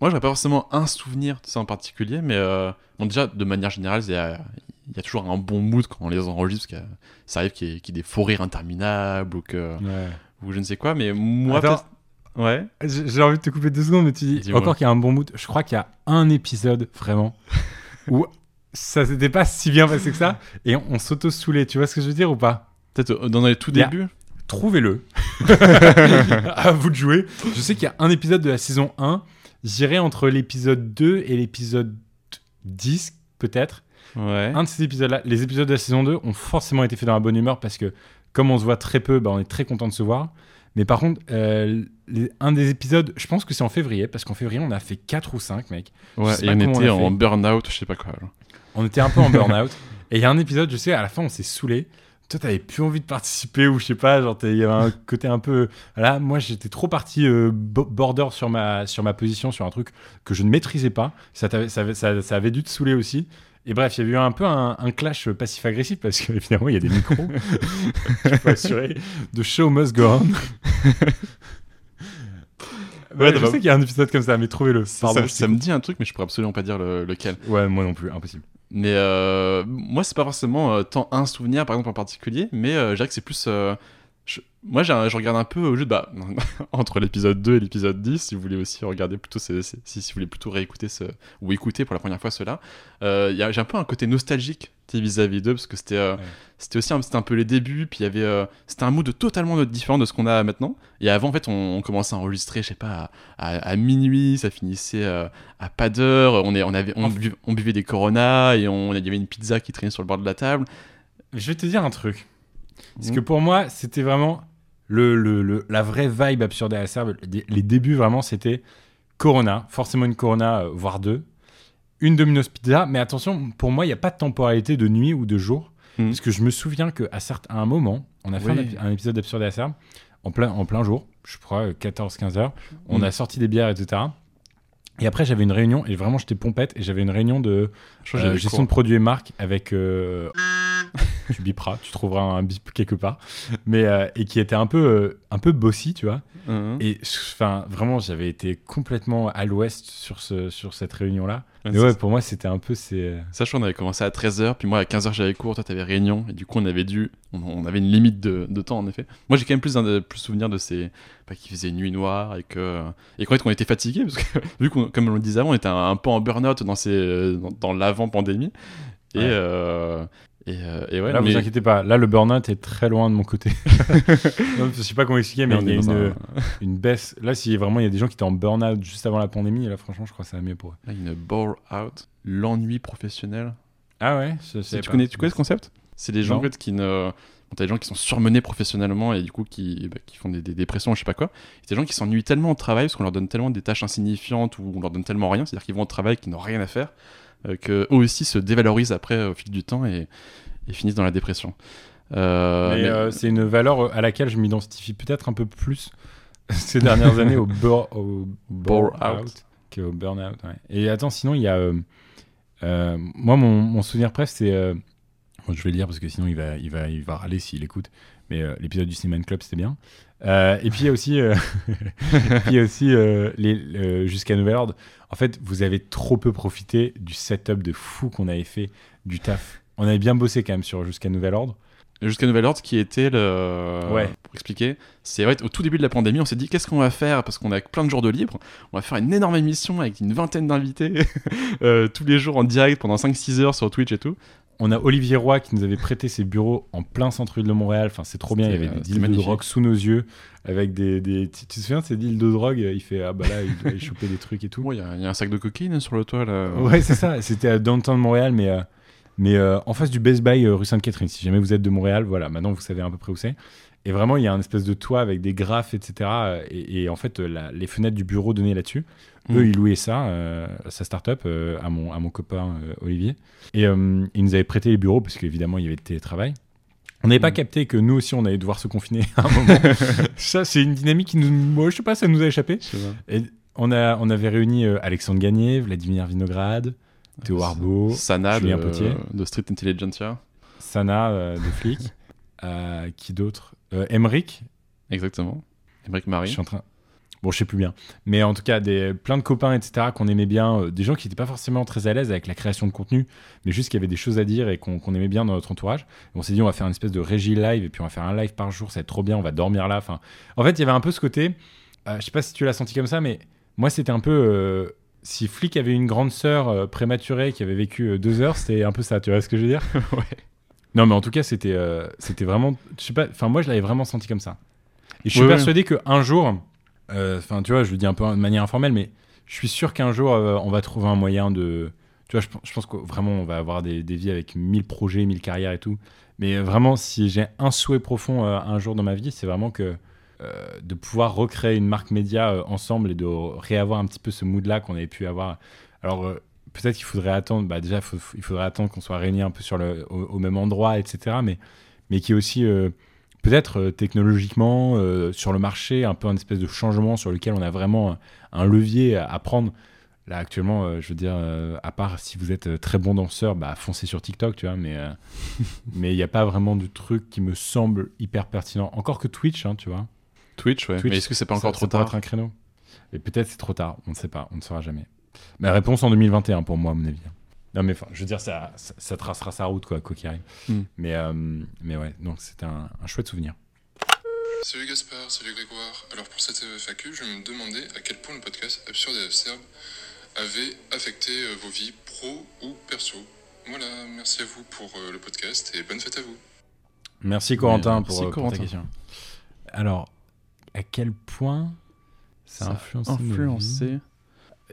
Moi, j'aurais pas forcément un souvenir de ça en particulier, mais euh, bon, déjà, de manière générale, il y a, il y a toujours un bon mood quand on les enregistre, parce que ça arrive qu'il y, ait- qu'il y ait des faux rires interminables ou, que, Ouais. ou je ne sais quoi, mais moi, Attends. Ouais. J'ai envie de te couper deux secondes, mais tu dis encore qu'il y a un bon mood. Je crois qu'il y a un épisode vraiment où ça s'était pas si bien passé que ça et on, on s'auto-soulait. Tu vois ce que je veux dire ou pas? Peut-être euh, dans les tout débuts? Trouvez-le. à vous de jouer. Je sais qu'il y a un épisode de la saison 1. J'irai entre l'épisode 2 et l'épisode 10, peut-être. Ouais. Un de ces épisodes-là, les épisodes de la saison 2 ont forcément été faits dans la bonne humeur parce que, comme on se voit très peu, bah, on est très content de se voir. Mais par contre, euh, les- un des épisodes, je pense que c'est en février, parce qu'en février, on a fait 4 ou 5, mec. Ouais, et on était en burn-out, je sais pas quoi. genre. On était un peu en burn-out. Et il y a un épisode, je sais, à la fin, on s'est saoulé. Toi, t'avais plus envie de participer ou je sais pas, genre, il y avait un côté un peu. Là, moi, j'étais trop parti euh, bo- border sur ma, sur ma position, sur un truc que je ne maîtrisais pas. Ça, ça, avait- ça, ça avait dû te saouler aussi. Et bref, il y a eu un peu un, un clash passif-agressif parce qu'évidemment, il y a des micros. Il faut assurer. The show must go on. Ouais, Ouais, je bah- sais qu'il y a un épisode comme ça, mais trouvez-le. Ça, ça- me dit un truc, mais je pourrais absolument pas dire le- lequel. Ouais, moi non plus, impossible. Mais euh, moi, c'est pas forcément euh, tant un souvenir, par exemple, en particulier, mais euh, je dirais que c'est plus. Je- moi, je regarde un peu au bah, entre l'épisode 2 et l'épisode 10, si vous voulez aussi regarder plutôt, ces- ces- si, vous voulez plutôt réécouter ce, ou écouter pour la première fois cela. Euh, j'ai un peu un côté nostalgique vis-à-vis d'eux, parce que c'était euh, Ouais. c'était aussi un, un peu les débuts, puis il y avait. euh, c'était un mood totalement différent de ce qu'on a maintenant. Et avant, en fait, on, on commençait à enregistrer, je sais pas, à, à- à minuit, ça finissait euh, à pas d'heure, on, est- on, avait, on, buvait des Corona et on, il y avait une pizza qui traînait sur le bord de la table. Je vais te dire un truc. Parce Mhm. que pour moi, c'était vraiment le, le- le- la vraie vibe absurde et acerbe. Les, les débuts, vraiment, c'était Corona, forcément une Corona, euh, voire deux. Une Domino's Pizza, mais attention, pour moi, il n'y a pas de temporalité de nuit ou de jour. Mhm. Parce que je me souviens qu'à un moment, on a fait Oui. un, épi- un épisode d'absurde et acerbe en plein, en plein jour, je crois 14-15 heures. On Mhm. a sorti des bières, etc. Et après, j'avais une réunion, et vraiment, j'étais pompette, et j'avais une réunion de euh, gestion de produits et marques avec. euh, tu biperas, tu trouveras un bip quelque part. Mais, euh, et qui était un peu, euh, un peu bossy, tu vois. Mhm. Et enfin, vraiment, j'avais été complètement à l'ouest sur, ce, sur cette réunion-là. Ouais, Mais ouais, pour moi, c'était un peu. C'est... Sachant qu'on avait commencé à 13h, puis moi à 15h j'avais cours, toi t'avais réunion, et du coup on avait dû. On, on avait une limite de, de temps en effet. Moi j'ai quand même plus, un, plus souvenir de ces. Bah, qu'il faisait nuit noire et que. Et qu'en fait qu'on était fatigué, parce que vu qu'on, comme on le disait avant, on était un, un peu en burn-out dans, ces, dans, dans l'avant-pandémie. Et, Ouais. euh, et, euh, et ouais, là, mais- vous inquiétez pas. Là, le burn-out est très loin de mon côté. Non, je sais pas comment expliquer, mais il y a une, un- une baisse. Là, si vraiment il y a des gens qui étaient en burn-out juste avant la pandémie, et là, franchement, je crois que ça va mieux pour eux. Là, une bore-out, l'ennui professionnel. Ah ouais je Tu, savais tu pas. connais, tu connais ce concept? C'est des gens Non. en fait, qui ne. bon, T'as des gens qui sont surmenés professionnellement et du coup qui, bah, qui font des, des dépressions, je sais pas quoi. C'est des gens qui s'ennuient tellement au travail parce qu'on leur donne tellement des tâches insignifiantes ou on leur donne tellement rien, c'est-à-dire qu'ils vont au travail, qu'ils n'ont rien à faire, euh, qu'eux aussi se dévalorisent après au fil du temps et, et finissent dans la dépression. Euh, Mais, euh, c'est une valeur à laquelle je m'identifie peut-être un peu plus ces dernières années au, bore, au Bore out. burn-out. ouais. Et attends, sinon, il y a. euh, euh, moi, mon, mon souvenir préf, c'est. euh, Bon, je vais le dire parce que sinon il va, il va, il va râler s'il écoute. Mais l'épisode du Cinéman Club, c'était bien. Euh, et puis il y a aussi, euh, puis, il y a aussi euh, les, le- jusqu'à Nouvel Ordre. En fait, vous avez trop peu profité du setup de fou qu'on avait fait, du taf. On avait bien bossé quand même sur jusqu'à Nouvel Ordre. Jusqu'à Nouvel Ordre, qui était le. Ouais. Pour expliquer, c'est vrai, au tout début de la pandémie, on s'est dit qu'est-ce qu'on va faire? Parce qu'on a plein de jours de libre. On va faire une énorme émission avec une vingtaine d'invités, euh, tous les jours en direct pendant 5-6 heures sur Twitch et tout. On a Olivier Roy qui nous avait prêté ses bureaux en plein centre-ville de Montréal. Enfin, c'est trop bien. Il y avait euh, des deals de magnifique. drogue sous nos yeux. Avec des, des- Tu, te souviens de ces deals de drogue? Il fait Ah bah là, il doit choper des trucs et tout. Ouais, il y, a- il y a un sac de cocaïne sur le toit là. Ouais, c'est ça. C'était à Downtown Montréal, mais, euh, mais euh, en face du Best Buy rue Sainte-Catherine. Si jamais vous êtes de Montréal, voilà, maintenant vous savez à peu près où c'est. Et vraiment, il y a un espèce de toit avec des graphes, etc. Et, et en fait, la- les fenêtres du bureau donnaient là-dessus. Eux, Mm. ils louaient ça, euh, sa start-up, euh, à, mon, à mon copain euh, Olivier. Et ils nous avaient prêté les bureaux parce qu'évidemment, il y avait le télétravail. On n'avait pas Mm. capté que nous aussi, on allait devoir se confiner à un moment. ça, c'est une dynamique qui nous. Moi, je sais pas, ça nous a échappé. Et on, a, on avait réuni Alexandre Gagné, Vladimir Vinograd, Théo Arbo, Sana Julien de, Potier. de Street Intelligentsia. Sana de flic. Qui d'autre? Emric. Exactement. Émeric Je Marie. suis en train. Bon, je sais plus bien. Mais en tout cas, des, plein de copains, etc., qu'on aimait bien. euh, des gens qui n'étaient pas forcément très à l'aise avec la création de contenu, mais juste qu'il y avait des choses à dire et qu'on aimait bien dans notre entourage. Et on s'est dit, on va faire une espèce de régie live et puis on va faire un live par jour, ça va être trop bien, on va dormir là. Enfin, en fait, il y avait un peu ce côté. euh, je sais pas si tu l'as senti comme ça, mais moi, c'était un peu. euh, si Flick avait une grande sœur euh, prématurée qui avait vécu euh, deux heures, c'était un peu ça, tu vois ce que je veux dire? Ouais. Non, mais en tout cas, c'était euh, c'était vraiment. Je sais pas, enfin, moi, je l'avais vraiment senti comme ça. Et je suis persuadé qu'un jour, euh, enfin, tu vois, je le dis un peu de manière informelle, mais je suis sûr qu'un jour, euh, on va trouver un moyen de. Tu vois, je, je pense que vraiment, on va avoir des, des vies avec 1000 projets, 1000 carrières et tout. Mais vraiment, si j'ai un souhait profond un jour dans ma vie, c'est vraiment que de pouvoir recréer une marque média ensemble et de réavoir un petit peu ce mood-là qu'on avait pu avoir. Alors, peut-être qu'il faudrait attendre, bah, déjà, faut- il faudrait attendre qu'on soit réunis un peu sur le, au, au même endroit, etc. Mais, mais qui est aussi, euh, peut-être euh, technologiquement, euh, sur le marché, un peu un espèce de changement sur lequel on a vraiment un, levier à, prendre. Là, actuellement, euh, je veux dire, euh, à part si vous êtes très bon danseur, bah, foncez sur TikTok, tu vois, mais mais il n'y a pas vraiment de truc qui me semble hyper pertinent. Encore que Twitch, hein, tu vois. Twitch, ouais. Twitch, mais est-ce que c'est pas ça- encore ça trop pourrait tard être un créneau. Et peut-être c'est trop tard, on ne sait pas, on ne saura jamais. Ma réponse en 2021 pour moi, à mon avis. Non, mais enfin, je veux dire, ça, ça, ça tracera sa route, quoi, quoi qu'il arrive. Hmm. Mais, euh, mais ouais, donc c'était un, un chouette souvenir. Salut Gaspard, salut Grégoire. Alors pour cette FAQ, je me demandais à quel point le podcast Absurde et Abserbe avait affecté euh, vos vies pro ou perso. Voilà, merci à vous pour euh, le podcast et bonne fête à vous. Merci Corentin Merci, pour, pour Corentin. ta question. Alors, à quel point ça, a influencé nos vies influencé.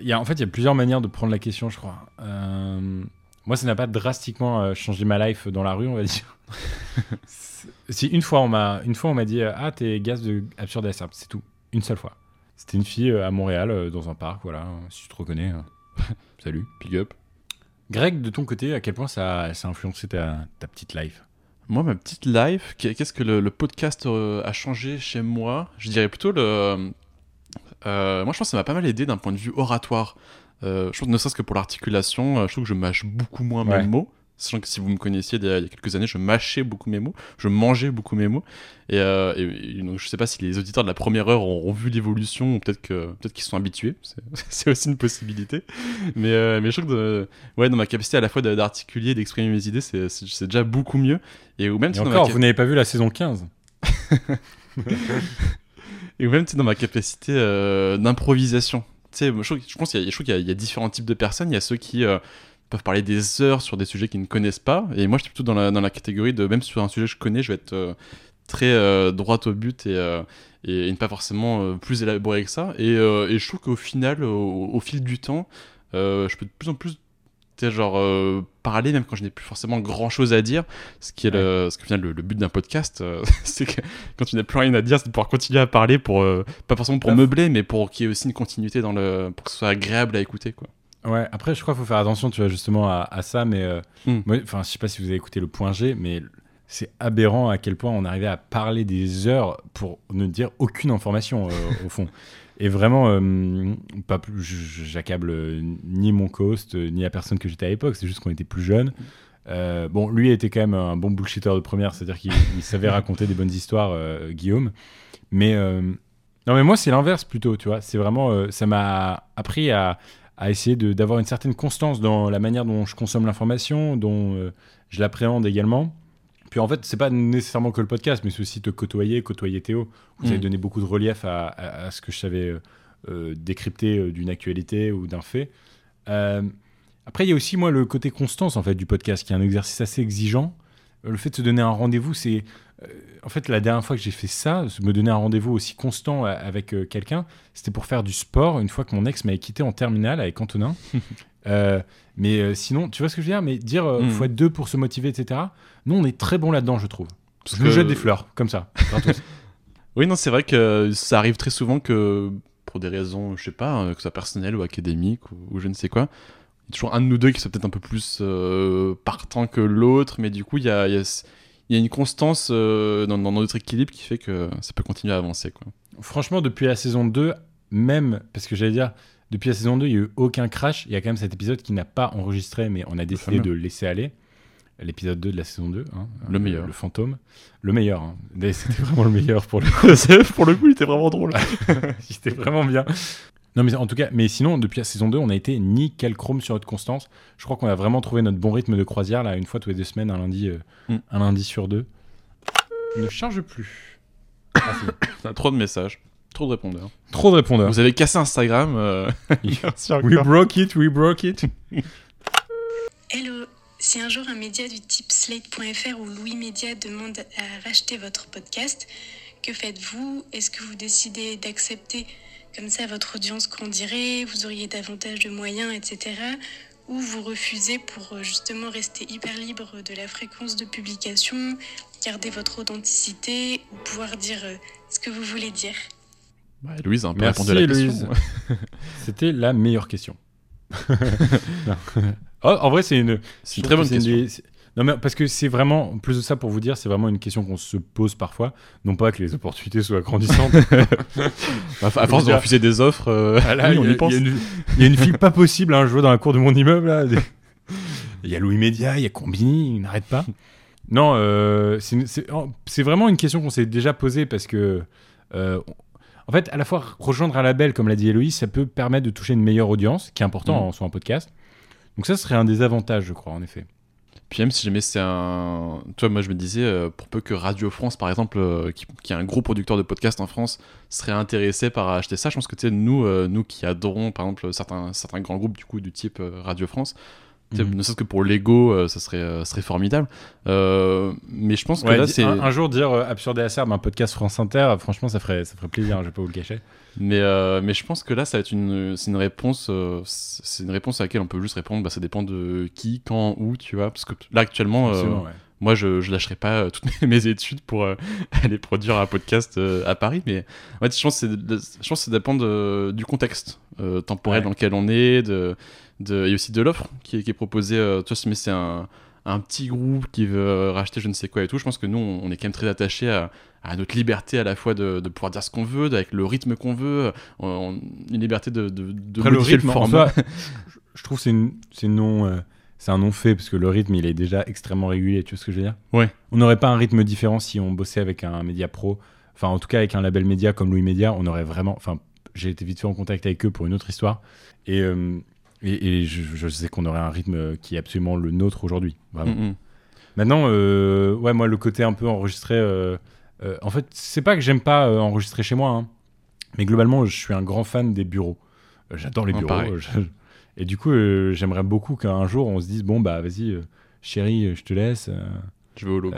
Y a, en fait, il y a plusieurs manières de prendre la question, je crois. Euh, moi, ça n'a pas drastiquement euh, changé ma life dans la rue, on va dire. Si une fois on m'a, une fois on m'a dit euh, ah t'es gaz de absurde ASAP, c'est tout, une seule fois. C'était une fille à Montréal dans un parc, voilà. Si tu te reconnais, euh, salut. Big up. Greg, de ton côté, à quel point ça, ça a influencé ta, ta petite life? Moi, ma petite life, qu'est- qu'est-ce que le, le podcast euh, a changé chez moi? Je dirais plutôt le. Euh, moi, je pense que ça m'a pas mal aidé d'un point de vue oratoire. Euh, je pense ne serait-ce que pour l'articulation, euh, je trouve que je mâche beaucoup moins Ouais. mes mots. Sachant que si vous me connaissiez il y a quelques années, je mâchais beaucoup mes mots, je mangeais beaucoup mes mots. Et, euh, et- et donc, je sais pas si les auditeurs de la première heure auront vu l'évolution, ou peut-être que peut-être qu'ils sont habitués. C'est- aussi une possibilité. Mais, euh, mais je trouve que de- ouais, dans ma capacité à la fois d'articuler, d'exprimer mes idées, c'est déjà beaucoup mieux. Et ou même Et si ma vous n'avez pas vu la saison 15 et même tu sais, dans ma capacité euh, d'improvisation. Je, je pense qu'il y, a- différents types de personnes. Il y a ceux qui euh, peuvent parler des heures sur des sujets qu'ils ne connaissent pas. Et moi, je suis plutôt dans la, dans la catégorie de même sur un sujet que je connais, je vais être euh, très euh, droit au but et, et, ne pas forcément plus élaboré que ça. Et, je trouve qu'au final, au, fil du temps, je peux de plus en plus tu sais, genre euh, parler même quand je n'ai plus forcément grand chose à dire ce qui est le ce que final le, le but d'un podcast euh, c'est que quand tu n'as plus rien à dire c'est de pouvoir continuer à parler pour euh, pas forcément pour Ah. meubler mais pour qu'il y ait aussi une continuité dans le pour que ce soit agréable à écouter quoi Ouais, après, je crois qu'il faut faire attention, tu vois, justement à, à ça, mais Hmm. enfin, je sais pas si vous avez écouté le point G, mais c'est aberrant à quel point on arrivait à parler des heures pour ne dire aucune information, au fond. Et vraiment, euh, j'accable euh, ni mon co-host, euh, ni la personne que j'étais à l'époque, c'est juste qu'on était plus jeunes. Bon, lui était quand même un bon bullshitter de première, c'est-à-dire qu'il il savait raconter des bonnes histoires, Guillaume. Mais non, mais moi c'est l'inverse plutôt, tu vois. C'est vraiment, ça m'a appris à, à essayer d'avoir une certaine constance dans la manière dont je consomme l'information, dont je l'appréhende également. Puis en fait, c'est pas nécessairement que le podcast, mais c'est aussi te côtoyer, côtoyer Théo. Vous Mm. avez donné beaucoup de relief à, à- à ce que je savais euh, euh, décrypter euh, d'une actualité ou d'un fait. Euh, après, il y a aussi, moi, le côté constance, en fait, du podcast, qui est un exercice assez exigeant. Le fait de se donner un rendez-vous, c'est... euh, en fait, la dernière fois que j'ai fait ça, me donner un rendez-vous aussi constant avec quelqu'un, c'était pour faire du sport, une fois que mon ex m'avait quitté en terminale avec Antonin. Euh, mais euh, sinon, tu vois ce que je veux dire? Mais dire, euh, Mhm. faut être deux pour se motiver, etc. Nous, on est très bon là-dedans, je trouve. Parce je que- jette des fleurs, comme ça. Oui, non, c'est vrai que ça arrive très souvent que pour des raisons, je sais pas, euh, que ce soit personnelles ou académiques ou, ou je ne sais quoi, il y a toujours un de nous deux qui soit peut-être un peu plus euh, partant que l'autre, mais du coup, il y a, il y a ce- il y a une constance euh, dans, dans notre équilibre qui fait que ça peut continuer à avancer. Quoi. Franchement, depuis la saison 2, même, parce que j'allais dire, depuis la saison 2, il n'y a eu aucun crash. Il y a quand même cet épisode qui n'a pas enregistré, mais on a décidé de le laisser aller. L'épisode 2 de la saison 2. hein, Le meilleur. Le fantôme. Le meilleur. hein. C'était vraiment le meilleur pour le coup. pour le coup, il était vraiment drôle. C'était vraiment bien. Non, mais en tout cas, mais sinon, depuis la saison 2, on a été nickel chrome sur notre constance. Je crois qu'on a vraiment trouvé notre bon rythme de croisière, là, une fois tous les deux semaines, un lundi, euh, Mm. un lundi sur deux. Il ne charge plus. Ah, bon. On a trop de messages, trop de répondeurs. Trop de répondeurs. Vous avez cassé Instagram. euh. We broke it, we broke it. Hello, si un jour un média du type Slate.fr ou Louis Média demande à racheter votre podcast, que faites-vous? Est-ce que vous décidez d'accepter comme ça votre audience grandirait, vous auriez davantage de moyens, etc. Ou vous refusez pour euh, justement rester hyper libre de la fréquence de publication, garder votre authenticité ou pouvoir dire euh, ce que vous voulez dire? Bah, Louise a un peu Merci, répondu à la question. C'était la meilleure question. Oh, en vrai, c'est une, C'est une très bonne question. des- Non, mais parce que c'est vraiment, en plus de ça, pour vous dire, c'est vraiment une question qu'on se pose parfois. Non pas que les opportunités soient grandissantes. À, à force de refuser des offres, euh, Ah là, oui, on il y a- y pense. Il y, a une- il y a une fille pas possible un joueur dans la cour de mon immeuble. Là. Il y a Louis Média, il y a Combini, il n'arrête pas. Non, euh, oh, c'est vraiment une question qu'on s'est déjà posée parce que, euh, en fait, à la fois rejoindre un label, comme l'a dit Héloïse, ça peut permettre de toucher une meilleure audience, qui est important en sur un podcast. Donc ça serait un des avantages, je crois, en effet. Puis même si jamais c'est un... Tu vois, moi je me disais, euh, pour peu que Radio France, par exemple, euh, qui, qui est un gros producteur de podcasts en France, serait intéressé par acheter ça, je pense que tu sais, nous, euh, nous qui adorons, par exemple, certains, certains grands groupes du coup du type Radio France, Mhm. ne serait-ce que pour l'ego, euh, ça serait, euh, serait formidable. Euh, mais je pense que Ouais, là, c'est... un, un jour dire euh, Absurde et acerbe, un podcast France Inter, franchement, ça ferait, ça ferait plaisir, je vais pas vous le cacher. Mais, euh, mais je pense que là, ça va être une, c'est une réponse, euh, c'est une réponse à laquelle on peut juste répondre, bah, ça dépend de qui, quand, où, tu vois. Parce que là, actuellement, euh, ouais. moi, je, je lâcherai pas euh, toutes mes, mes études pour euh, aller produire un podcast euh, à Paris. Mais en fait, je pense que, de- je pense que ça dépend de- du contexte euh, temporel Ouais. dans lequel on est, de, de, et aussi de l'offre qui, est- qui est proposée. euh, tu vois, mais c'est un, un petit groupe qui veut euh, racheter je ne sais quoi et tout, je pense que nous, on, est quand même très attachés à, à notre liberté à la fois de, de pouvoir dire ce qu'on veut, avec le rythme qu'on veut, on- une liberté de, de, de Après, le rythme, en format. je- je trouve que c'est c'est non, euh, c'est un non fait parce que le rythme il est déjà extrêmement régulier. Tu vois ce que je veux dire? Ouais. On n'aurait pas un rythme différent si on bossait avec un média pro. Enfin, en tout cas avec un label média comme Louis Média, on aurait vraiment. Enfin, j'ai été vite fait en contact avec eux pour une autre histoire et euh, et, et je, je sais qu'on aurait un rythme qui est absolument le nôtre aujourd'hui. Vraiment. Mm, mm. Maintenant, euh, ouais, moi, le côté un peu enregistré. euh, euh, en fait, c'est pas que j'aime pas enregistrer chez moi, hein, mais globalement, je suis un grand fan des bureaux. J'adore les Ah, bureaux. je- et du coup, j'aimerais beaucoup qu'un jour, on se dise bon, bah, vas-y, chérie, je te laisse. Je vais au loco,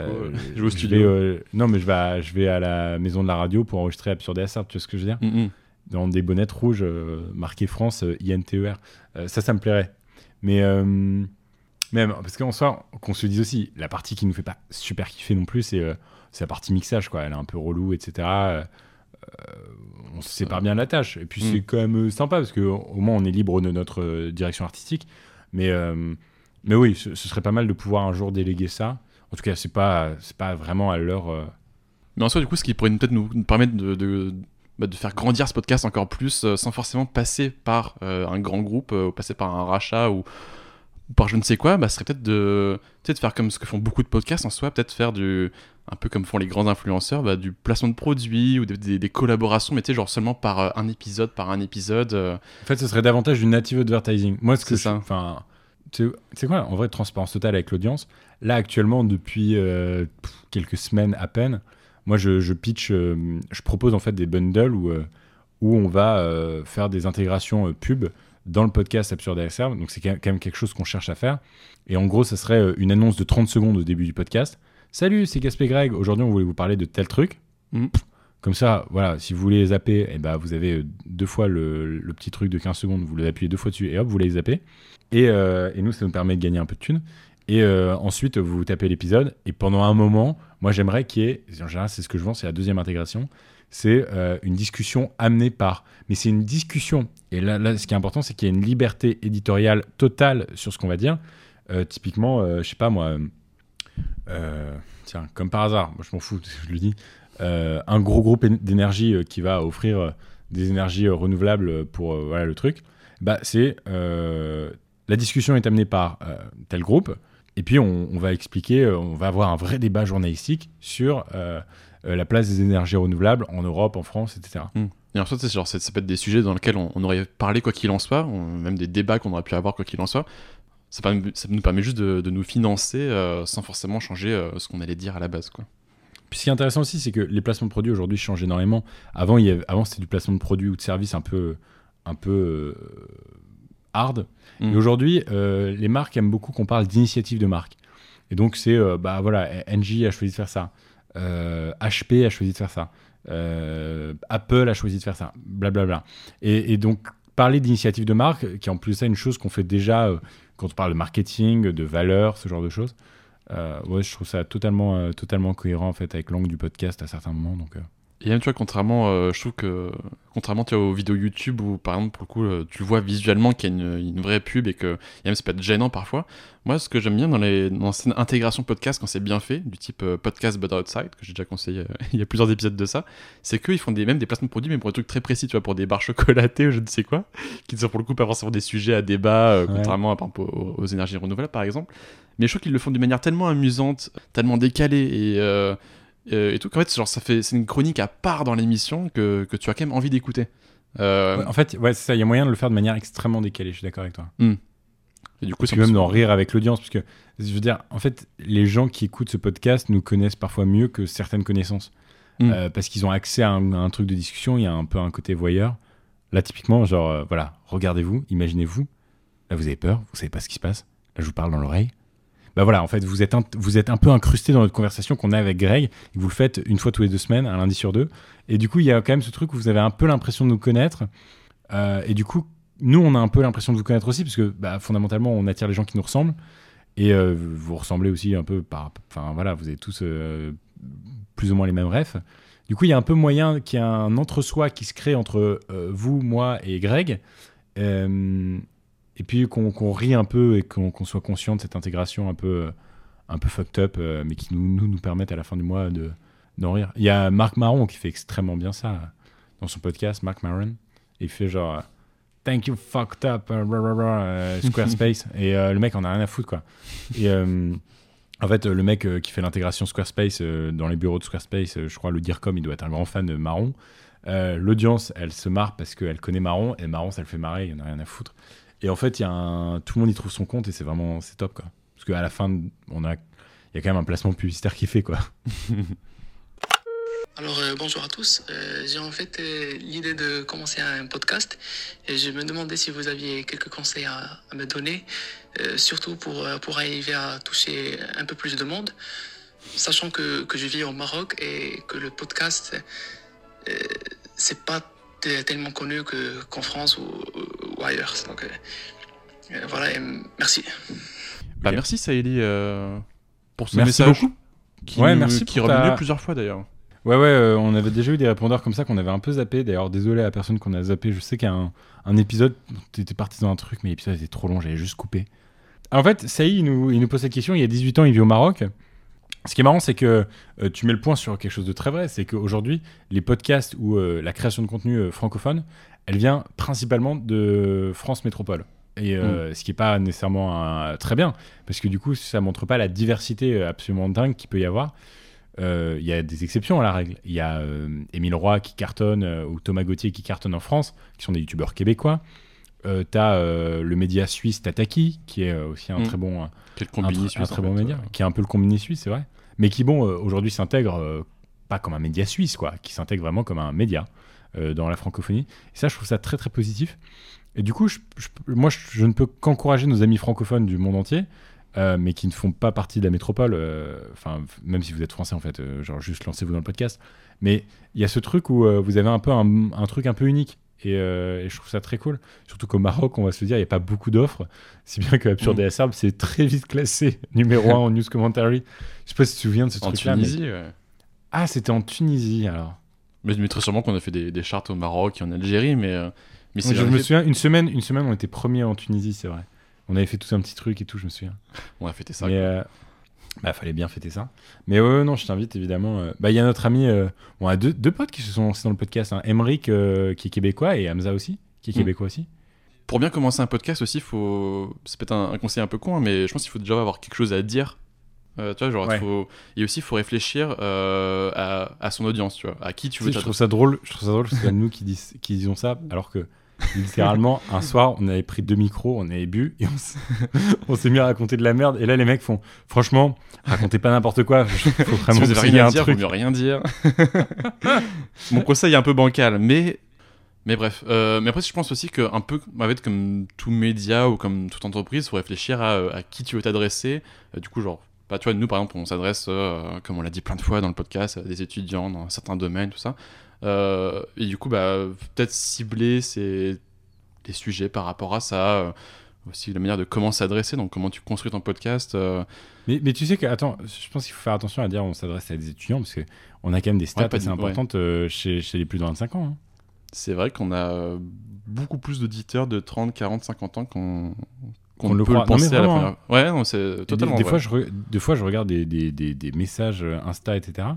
je vais au studio. vais, non, mais je vais, à, je vais à la maison de la radio pour enregistrer Absurde et Acerbe, tu vois ce que je veux dire? Mm, mm. Dans des bonnettes rouges euh, marquées France euh, INTER. Euh, ça, ça me plairait. Mais même, parce qu'en soi, qu'on se dise aussi, la partie qui nous fait pas super kiffer non plus, c'est la partie mixage, quoi. Elle est un peu relou, etc. Euh, on se sépare bien de la tâche. Et puis Mm. c'est quand même sympa, parce qu'au au moins on est libre de notre euh, direction artistique. Mais, euh, mais oui, ce, ce serait pas mal de pouvoir un jour déléguer ça. En tout cas, c'est pas, pas vraiment à l'heure. Mais en soi, du coup, ce qui pourrait peut-être nous, nous permettre de, de, bah, de faire grandir ce podcast encore plus, euh, sans forcément passer par euh, un grand groupe, euh, ou passer par un rachat, ou ou par je ne sais quoi, bah, ce serait peut-être de, sais, de faire comme ce que font beaucoup de podcasts en soi, peut-être faire du, un peu comme font les grands influenceurs, bah, du placement de produits ou des, des- des collaborations, mais tu sais, genre seulement par un épisode, par un épisode. En fait, ce serait davantage du native advertising. Moi, ce que ça. Enfin, tu sais- c'est quoi En vrai, transparence totale avec l'audience. Là, actuellement, depuis euh, quelques semaines à peine, moi, je, je pitch, euh, je propose en fait des bundles où, euh, où on va euh, faire des intégrations pub dans le podcast Absurde ASR. Donc, c'est quand même- quelque chose qu'on cherche à faire. Et en gros, ça serait une annonce de 30 secondes au début du podcast. Salut, c'est Gaspé Greg. Aujourd'hui, on voulait vous parler de tel truc. Pff, Comme ça, voilà, si vous voulez zapper, eh ben, vous avez deux fois le, le petit truc de 15 secondes, vous l'appuyez deux fois dessus et hop, vous les zappez. Et, euh, et nous, ça nous permet de gagner un peu de thunes. Et euh, ensuite, vous tapez l'épisode. Et pendant un moment, moi, j'aimerais qu'il y ait, en général, c'est ce que je vends, c'est la deuxième intégration, c'est euh, une discussion amenée par. Mais c'est une discussion. Et là, ce qui est important, c'est qu'il y a une liberté éditoriale totale sur ce qu'on va dire. Euh, typiquement, je sais pas moi, tiens, comme par hasard, moi je m'en fous, je le dis, un gros groupe d'énergie qui va offrir des énergies renouvelables pour voilà, le truc, bah, c'est la discussion est amenée par tel groupe, et puis on, on va expliquer, euh, on va avoir un vrai débat journalistique sur euh, euh, la place des énergies renouvelables en Europe, en France, etc. Et en fait, c'est genre, ça peut être des sujets dans lesquels on, on aurait parlé quoi qu'il en soit, on- même des débats qu'on aurait pu avoir quoi qu'il en soit. Ça, permet- ça nous permet juste de, de nous financer euh, sans forcément changer euh, ce qu'on allait dire à la base. Quoi. Puis ce qui est intéressant aussi, c'est que les placements de produits aujourd'hui changent énormément. Avant, il y avait- avant c'était du placement de produits ou de services un peu, un peu euh, hard. Mm. Et aujourd'hui, euh, les marques aiment beaucoup qu'on parle d'initiative de marque. Et donc, c'est, euh, bah voilà, NJ a choisi de faire ça. Euh, HP a choisi de faire ça. Euh, Apple a choisi de faire ça. Blablabla. Et, et donc, parler d'initiative de marque, qui est en plus ça une chose qu'on fait déjà euh, quand on parle de marketing, de valeur, ce genre de choses. Euh, ouais, je trouve ça totalement, euh, totalement cohérent en fait avec l'angle du podcast à certains moments. Donc, euh. Et même, tu vois, contrairement, euh, je trouve que, contrairement tu vois, aux vidéos YouTube où, par exemple, pour le coup, euh, tu vois visuellement qu'il y a une, une vraie pub et que, et même, peut être gênant parfois. Moi, ce que j'aime bien dans les dans cette intégration podcast, quand c'est bien fait, du type euh, podcast but outside, que j'ai déjà conseillé, il y a plusieurs épisodes de ça, c'est qu'ils font des, même des placements de produits, mais pour des trucs très précis, tu vois, pour des barres chocolatées ou je ne sais quoi, qui ne sont pour le coup pas forcément des sujets à débat, Ouais. contrairement à, par exemple, aux, aux énergies renouvelables, par exemple. Mais je trouve qu'ils le font d'une manière tellement amusante, tellement décalée et. Euh, et tout qu'en fait genre ça fait c'est une chronique à part dans l'émission que, que tu as quand même envie d'écouter Euh, Ouais, en fait, ouais, c'est ça. Il y a moyen de le faire de manière extrêmement décalée. Je suis d'accord avec toi. et du coup Puis même d'en rire avec l'audience, parce que je veux dire, en fait, les gens qui écoutent ce podcast nous connaissent parfois mieux que certaines connaissances, Mm. Euh, parce qu'ils ont accès à un, à un truc de discussion. Il y a un peu un côté voyeur. Là, typiquement, genre, euh, voilà, regardez-vous, imaginez-vous. Là, vous avez peur, vous savez pas ce qui se passe. Là, je vous parle dans l'oreille. Bah voilà, en fait, vous êtes un, vous êtes un peu incrusté dans notre conversation qu'on a avec Greg. Et vous le faites une fois tous les deux semaines, un lundi sur deux. Et du coup, il y a quand même ce truc où vous avez un peu l'impression de nous connaître. Euh, et du coup, nous, on a un peu l'impression de vous connaître aussi, parce que bah, fondamentalement, on attire les gens qui nous ressemblent. Et euh, vous ressemblez aussi un peu par. Enfin voilà, vous avez tous euh, plus ou moins les mêmes refs. Du coup, il y a un peu moyen qu'il y ait un entre-soi qui se crée entre vous, moi et Greg. Et puis qu'on qu'on rit un peu et qu'on soit conscient de cette intégration un peu, euh, un peu fucked up, euh, mais qui nous, nous, nous permettent à la fin du mois de- d'en rire. Il y a Marc Maron qui fait extrêmement bien ça dans son podcast, Marc Maron. Il fait genre euh, Thank you fucked up, rah, rah, rah, Squarespace. et euh, le mec en a rien à foutre, quoi. Et euh, en fait, le mec qui fait l'intégration Squarespace euh, dans les bureaux de Squarespace, je crois, le Dircom, il doit être un grand fan de Marron. L'audience, elle se marre parce qu'elle connaît Marron, et Marron, ça le fait marrer, il en a rien à foutre. Et en fait, il y a un... tout le monde y trouve son compte, et c'est vraiment c'est top, quoi. Parce qu'à la fin, on a... il y a quand même un placement publicitaire qui fait, quoi. Alors euh, bonjour à tous, Euh, j'ai en fait euh, l'idée de commencer un podcast et je me demandais si vous aviez quelques conseils à, à me donner, surtout pour, pour arriver à toucher un peu plus de monde, sachant que, que je vis au Maroc et que le podcast, c'est pas tellement connu que- qu'en France ou, ou ailleurs. Donc euh, euh, voilà, et merci. Bah merci Saïli euh, pour ce Merci message. beaucoup. Qui, Ouais, nous- merci qui est pour revenu ta- plusieurs fois d'ailleurs. Ouais, ouais, euh, on avait déjà eu des répondeurs comme ça qu'on avait un peu zappé. D'ailleurs, désolé à la personne qu'on a zappé. Je sais qu'il y a un, un épisode, t'étais parti dans un truc, mais l'épisode était trop long, j'avais juste coupé. En fait, Saïd, il nous, il nous pose cette question. Il y a 18 ans, il vit au Maroc. Ce qui est marrant, c'est que euh, tu mets le point sur quelque chose de très vrai. C'est qu'aujourd'hui, les podcasts ou euh, la création de contenu euh, francophone, elle vient principalement de France Métropole. Et euh, ce qui est pas nécessairement un- très bien, parce que du coup, ça montre pas la diversité absolument dingue qu'il peut y avoir. Il y a des exceptions à la règle. Il y a Émile Roy qui cartonne, ou Thomas Gauthier qui cartonne en France, qui sont des youtubeurs québécois. Euh, T'as euh, le média suisse Tataki, qui est euh, aussi un Mm. très bon, un, un très bon média, qui est un peu le combini suisse, c'est vrai. Mais qui, bon, euh, aujourd'hui s'intègre euh, pas comme un média suisse, quoi, qui s'intègre vraiment comme un média euh, dans la francophonie. Et ça, je trouve ça très, très positif. Et du coup, moi, je, ne peux qu'encourager nos amis francophones du monde entier, mais qui ne font pas partie de la métropole, enfin, même si vous êtes français, en fait, genre juste lancez-vous dans le podcast. Mais il y a ce truc où vous avez un peu un truc un peu unique. Et, euh, et je trouve ça très cool. Surtout qu'au Maroc, on va se le dire, il n'y a pas beaucoup d'offres. Si bien que Absurde Mm. et Acerbe, c'est très vite classé numéro 1 en news commentary. Je sais pas si tu te souviens de ce En truc-là. mais- Tunisie, ouais. Ah, c'était en Tunisie alors. Mais, mais très sûrement qu'on a fait des, des charts au Maroc et en Algérie, mais, euh, mais je en me souviens, une semaine, une semaine, on était premier en Tunisie, c'est vrai. On avait fait tout un petit truc et tout, je me souviens. on a fêté ça. Mais euh, bah, fallait bien fêter ça. Mais ouais, ouais, non, je t'invite évidemment. euh, Bah, il y a notre ami, euh, on a deux, deux potes qui se sont lancés dans le podcast. Hein. Emric, euh, qui est québécois, et Hamza aussi, qui est Mm. québécois aussi. Pour bien commencer un podcast aussi, faut... c'est peut-être un, un conseil un peu con, hein, mais je pense qu'il faut déjà avoir quelque chose à dire. Tu vois, genre, Ouais. faut... et aussi, il faut réfléchir à, à son audience, tu vois, à qui tu veux sais, je trouve ça drôle. Je trouve ça drôle parce que c'est nous qui, dis, qui disons ça, alors que littéralement un soir, on avait pris deux micros, on avait bu et on s'est- mis à raconter de la merde. Et là, les mecs font, franchement, racontez pas n'importe quoi. Il faut Si vraiment vous y ait rien un dire, truc. vaut mieux rien dire. Mon conseil est un peu bancal, mais mais bref. Euh, mais après, je pense aussi que un peu, en fait, comme tout média ou comme toute entreprise, faut réfléchir à, à qui tu veux t'adresser. Euh, du coup, genre, bah, tu vois, nous par exemple, on s'adresse, euh, comme on l'a dit plein de fois dans le podcast, à des étudiants dans certains domaines, tout ça. Euh, et du coup, bah, peut-être cibler ces les sujets par rapport à ça. euh, aussi la manière de comment s'adresser, donc comment tu construis ton podcast. euh, Mais, mais tu sais que, attends, je pense qu'il faut faire attention à dire on s'adresse à des étudiants parce qu'on a quand même des stats Ouais, assez importantes chez, chez les plus de 25 ans. hein. c'est vrai qu'on a beaucoup plus d'auditeurs de 30, 40, 50 ans qu'on qu'on le peut croit. le Non, penser à la première. Ouais, non, c'est Des, totalement des fois, je re- des fois, je regarde des, des, des, messages Insta, etc.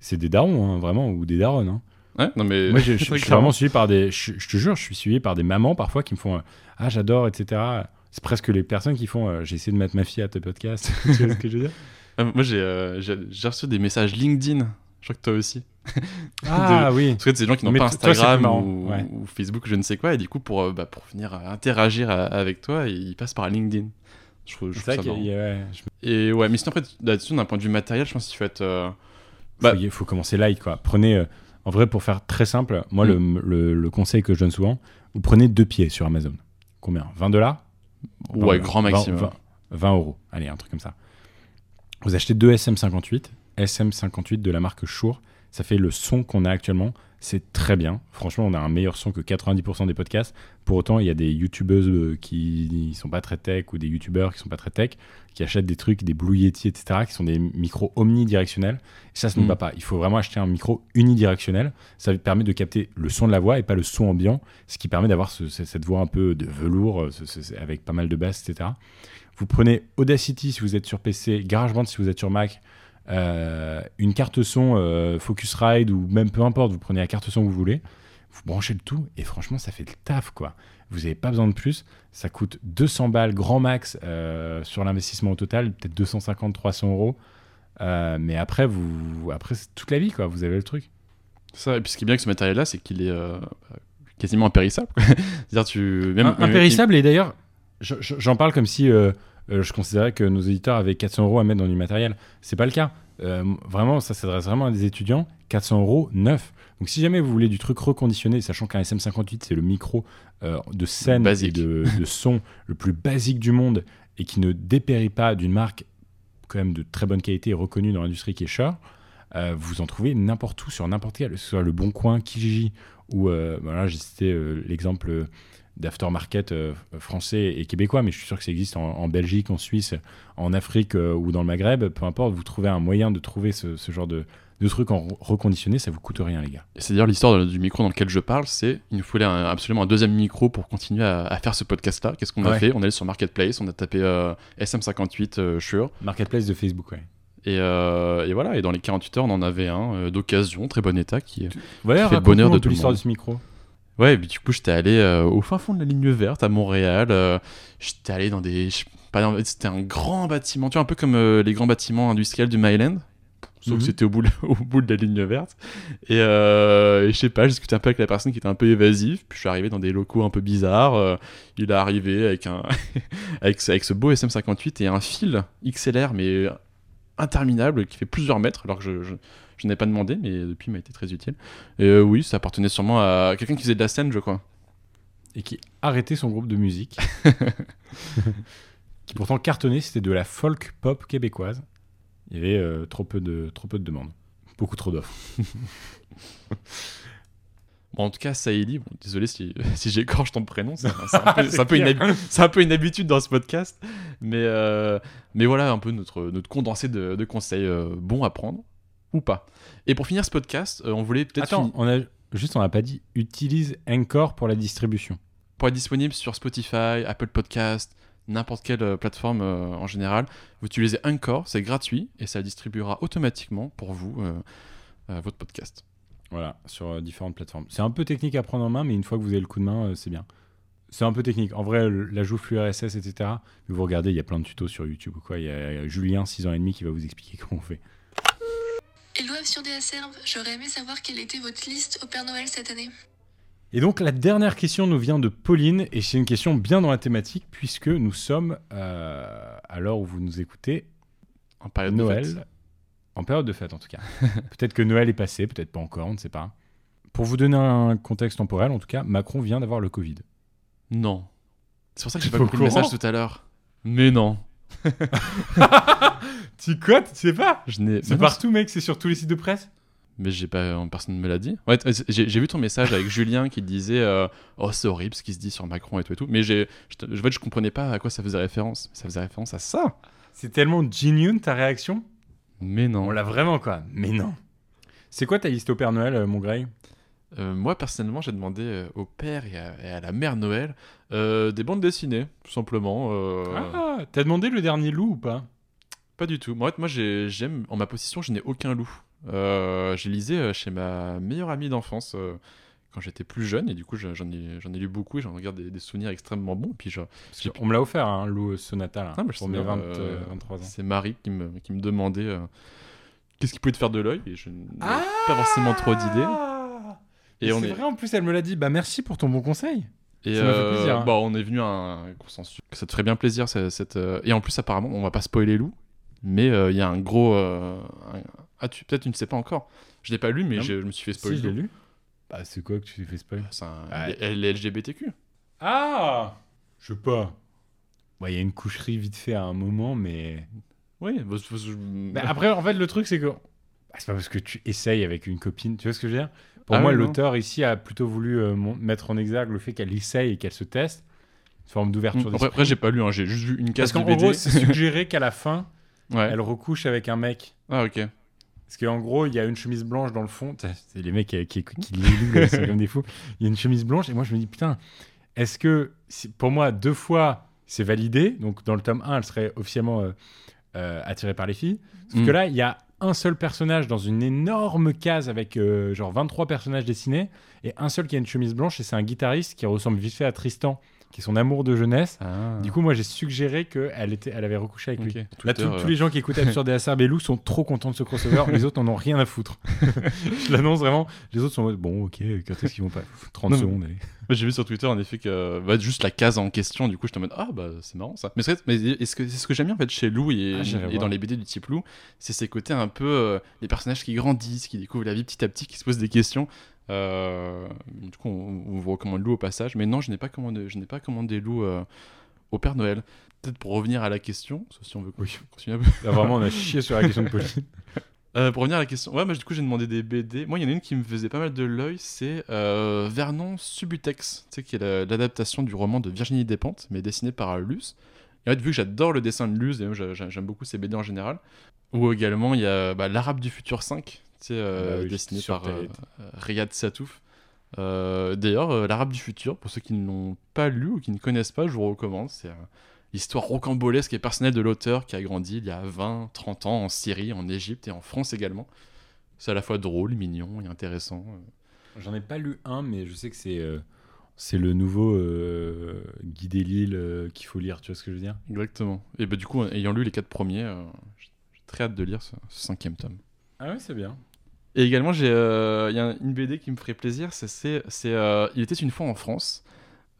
C'est des darons, hein, vraiment, ou des daronnes. hein. Ouais, non, mais... Moi, je, je- je Très suis vraiment suivi par des. Je, je te jure, je suis suivi par des mamans parfois qui me font euh, Ah, j'adore, etc. C'est presque les personnes qui font euh, J'ai essayé de mettre ma fille à tes podcasts. tu vois ce que je veux dire? Ah, Moi, j'ai euh, j'ai reçu des messages LinkedIn. Je crois que toi aussi. Ah oui. Parce que c'est des gens qui n'ont pas Instagram ou, ouais. ou Facebook, je ne sais quoi, et du coup, pour, euh, bah, pour venir euh, interagir avec toi, ils passent par LinkedIn. Je trouve, je trouve ça y a- ouais, je- Et ouais, mais sinon, après, là-dessus, d'un point de vue matériel, je pense qu'il faut être. euh, faut, Bah- y- faut commencer light, quoi. Prenez. En vrai, pour faire très simple, moi, Mm. le, le, le conseil que je donne souvent, vous prenez deux pieds sur Amazon. Combien? 20 dollars? Ouais, grand maximum. 20, 20 euros. Allez, un truc comme ça. Vous achetez deux SM58, SM58 de la marque Shure. Ça fait le son qu'on a actuellement. C'est très bien. Franchement, on a un meilleur son que 90% des podcasts. Pour autant, il y a des youtubeuses euh, qui sont pas très tech ou des youtubeurs qui sont pas très tech qui achètent des trucs, des Blue Yeti, etc., qui sont des micros omnidirectionnels. Et ça, ça ne Mm. va pas. Il faut vraiment acheter un micro unidirectionnel. Ça permet de capter le son de la voix et pas le son ambiant, ce qui permet d'avoir ce- ce- cette voix un peu de velours euh, ce- avec pas mal de basses, etc. Vous prenez Audacity si vous êtes sur PC, GarageBand si vous êtes sur Mac, euh, une carte son euh, Focusrite ou même peu importe, vous prenez la carte son que vous voulez, vous branchez le tout et franchement ça fait le taf quoi. Vous n'avez pas besoin de plus, ça coûte 200 balles grand max euh, sur l'investissement au total, peut-être 250-300 euros. Euh, mais après, vous, après c'est toute la vie quoi, vous avez le truc. Ça, et puis ce qui est bien avec ce matériel-là, c'est qu'il est euh, quasiment impérissable. C'est-à-dire, tu. Même, impérissable et d'ailleurs, je- je- j'en parle comme si euh, je considérais que nos éditeurs avaient 400 euros à mettre dans du matériel. C'est pas le cas. Euh, vraiment, ça s'adresse vraiment à des étudiants. 400 euros neuf. Donc si jamais vous voulez du truc reconditionné, sachant qu'un SM58 c'est le micro euh, de scène Basique. et de, de son le plus basique du monde et qui ne dépérit pas d'une marque quand même de très bonne qualité et reconnue dans l'industrie qui est Shure, euh, vous en trouvez n'importe où sur n'importe quel, que ce soit le Bon Coin, Kijiji ou voilà, j'ai cité l'exemple d'aftermarket euh, français et québécois, mais je suis sûr que ça existe en, en Belgique, en Suisse, en Afrique euh, ou dans le Maghreb, peu importe, vous trouvez un moyen de trouver ce, ce genre de, de truc en reconditionné, ça vous coûte rien les gars. Et c'est d'ailleurs l'histoire du micro dans lequel je parle, c'est il nous fallait un- absolument un deuxième micro pour continuer à, à faire ce podcast-là. Qu'est-ce qu'on a Ouais. fait? On est allé sur Marketplace, on a tapé euh, SM58 euh, Shure. Marketplace de Facebook, ouais. Et, euh, et voilà, et dans les 48 heures, on en avait un euh, d'occasion, très bon état, qui, qui fait le bonheur de tout le l'histoire monde. de ce micro. Ouais, et puis du coup, j'étais allé euh, au fin fond de la ligne verte à Montréal. euh, j'étais allé dans des. C'était un grand bâtiment, tu vois, un peu comme euh, les grands bâtiments industriels du Myland. Sauf Mhm. que c'était au bout, de- au bout de la ligne verte. Et, et je sais pas, j'ai discuté un peu avec la personne qui était un peu évasive. Puis je suis arrivé dans des locaux un peu bizarres. il est arrivé avec, un avec, ce- avec ce beau SM58 et un fil XLR, mais interminable, qui fait plusieurs mètres, alors que je, je, je n'avais pas demandé, mais depuis il m'a été très utile. Et euh, oui, ça appartenait sûrement à quelqu'un qui faisait de la scène, je crois. Et qui arrêtait son groupe de musique. qui pourtant cartonnait, c'était de la folk pop québécoise. Il y avait euh, trop, peu de, trop peu de demandes. Beaucoup trop d'offres. Bon, en tout cas, Saïli, bon, désolé si, si j'écorche ton prénom, c'est un, peu- un peu une un peu une habitude dans ce podcast. Mais, euh, mais voilà un peu notre, notre condensé de, de conseils euh, bons à prendre ou pas. Et pour finir ce podcast, euh, on voulait peut-être Attends, on a, juste on n'a pas dit utilise Encore pour la distribution. pour être disponible sur Spotify, Apple Podcast, n'importe quelle euh, plateforme euh, en général. Vous utilisez Anchor, c'est gratuit et ça distribuera automatiquement pour vous votre podcast. Voilà, sur différentes plateformes. C'est un peu technique à prendre en main, mais une fois que vous avez le coup de main, c'est bien. C'est un peu technique. En vrai, l'ajout flux RSS, etc. Mais vous regardez, il y a plein de tutos sur YouTube ou quoi. Il y a Julien, 6 ans et demi, qui va vous expliquer comment on fait. Hello sur des Serve, j'aurais aimé savoir quelle était votre liste au Père Noël cette année. Et donc la dernière question nous vient de Pauline, et c'est une question bien dans la thématique, puisque nous sommes, euh, à l'heure où vous nous écoutez, En période de Noël, fête. en période de fête en tout cas. peut-être que Noël est passé, peut-être pas encore, on ne sait pas. Pour vous donner un contexte temporel, en tout cas, Macron vient d'avoir le Covid. Non. C'est pour ça que j'ai pas compris le message tout à l'heure. Mais non. Tu quoi Tu sais pas Je n'ai. C'est partout, mec, c'est sur tous les sites de presse. Mais j'ai pas, personne ne me l'a dit. Ouais, j'ai vu ton message avec Julien qui disait euh, Oh, c'est horrible ce qui se dit sur Macron et tout et tout. Mais j'ai, je, te- je, en fait, je comprenais pas à quoi ça faisait référence. Ça faisait référence à ça. C'est tellement genuine ta réaction? Mais non. On l'a vraiment, quoi. Mais non. C'est quoi ta liste au Père Noël, euh, mon Grey Euh, moi, personnellement, j'ai demandé euh, au père et à, et à la mère Noël euh, des bandes dessinées, tout simplement. Ah, t'as demandé le dernier loup ou pas? Pas du tout. Moi, en fait, moi j'ai- j'aime. En ma possession, je n'ai aucun loup. J'ai lisé euh, chez ma meilleure amie d'enfance quand j'étais plus jeune, et du coup, je- j'en ai, lu beaucoup et j'en regarde des, des souvenirs extrêmement bons. Puis, je, On me l'a offert, un loup sonata, là, Ah, je pour mes bien, 20, euh, euh, 23 ans. C'est Marie qui me, qui me demandait qu'est-ce qui pouvait te faire de l'œil, et je n'avais Ah pas forcément trop d'idées. Et on c'est est, vrai, en plus, elle me l'a dit. Bah, merci pour ton bon conseil. et ça m'a fait euh, plaisir, hein. bah, on est venu à un consensus ça te ferait bien plaisir. cette- cette, euh, Et en plus, apparemment, on va pas spoiler loup, mais euh, il y a un gros. euh, Ah, tu... peut-être tu ne sais pas encore. Je l'ai pas lu, mais Non. je, je me suis fait Si, spoiler. je l'ai lu. Bah, c'est quoi que tu t'es fait spoil C'est un... Les LGBTQ. Ah Je sais pas. Ouais, il y a une coucherie vite fait à un moment, mais. Oui, bah, je- je- après, en fait, le truc, c'est que. Bah, c'est pas parce que tu essayes avec une copine, tu vois ce que je veux dire? Pour Ah moi, l'auteur ici a plutôt voulu euh, mettre en exergue le fait qu'elle essaye et qu'elle se teste. Une forme d'ouverture Après, d'esprit. après, j'ai pas lu, hein, j'ai juste vu une case Parce qu'en gros, c'est suggéré qu'à la fin, ouais. elle recouche avec un mec. Ah, ok. Parce qu'en gros, il y a une chemise blanche dans le fond. C'est les mecs qui, qui, qui les sont comme des fous. Il y a une chemise blanche et moi je me dis putain, est-ce que pour moi deux fois c'est validé? Donc dans le tome 1, elle serait officiellement euh, euh, attirée par les filles. Sauf Mm. que là, il y a un seul personnage dans une énorme case avec euh, genre 23 personnages dessinés et un seul qui a une chemise blanche et c'est un guitariste qui ressemble vite fait à Tristan, qui est son amour de jeunesse. Ah. Du coup, moi j'ai suggéré qu'elle était, elle avait recouché avec lui. Là, Twitter, tous- euh, tous les gens qui écoutent Absurde et Acerbe et Lou sont trop contents de ce crossover. les autres n'en ont rien à foutre. je l'annonce vraiment. Les autres sont en mode, bon, ok, quand est-ce qu'ils vont pas 30 Non, mais- secondes, allez. J'ai vu sur Twitter en effet que bah, juste la case en question, du coup je te mode ah bah c'est marrant ça. Mais c'est mais est-ce que c'est ce que j'aime bien en fait chez Lou et, Ah, et dans les BD du type Lou, c'est ces côtés un peu euh, les personnages qui grandissent, qui découvrent la vie petit à petit, qui se posent des questions. Euh, du coup on, on vous recommande Lou au passage, mais non je n'ai pas commandé je n'ai pas commandé Lou euh, au Père Noël. Peut-être pour revenir à la question, sauf si on veut Oui. continuer un peu. Là, vraiment, on a chié sur la question de Pauline. Euh, pour revenir à la question, ouais, moi du coup j'ai demandé des BD. Moi il y en a une qui me faisait pas mal de l'œil, c'est euh, Vernon Subutex, tu sais, qui est la- l'adaptation du roman de Virginie Despentes, mais dessiné par Luce. Et en fait, vu que j'adore le dessin de Luce, et j'aime beaucoup ses BD en général, ou également il y a bah, L'Arabe du futur 5, tu sais, euh, Ah bah oui, dessiné par euh, Riyad Satouf. Euh, D'ailleurs, euh, L'Arabe du futur, pour ceux qui ne l'ont pas lu ou qui ne connaissent pas, je vous recommande. C'est euh, l'histoire rocambolesque et personnelle de l'auteur qui a grandi il y a 20, 30 ans en Syrie, en Égypte et en France également. C'est à la fois drôle, mignon et intéressant. J'en ai pas lu un, mais je sais que c'est euh, c'est le nouveau euh, Guy Delisle euh, qu'il faut lire, tu vois ce que je veux dire? Exactement. Et bah, du coup, ayant lu les quatre premiers, euh, j'ai très hâte de lire ce, ce cinquième tome. Ah ouais, c'est bien. Et également, euh, il y a une BD qui me ferait plaisir, c'est, euh, Il était une fois en France,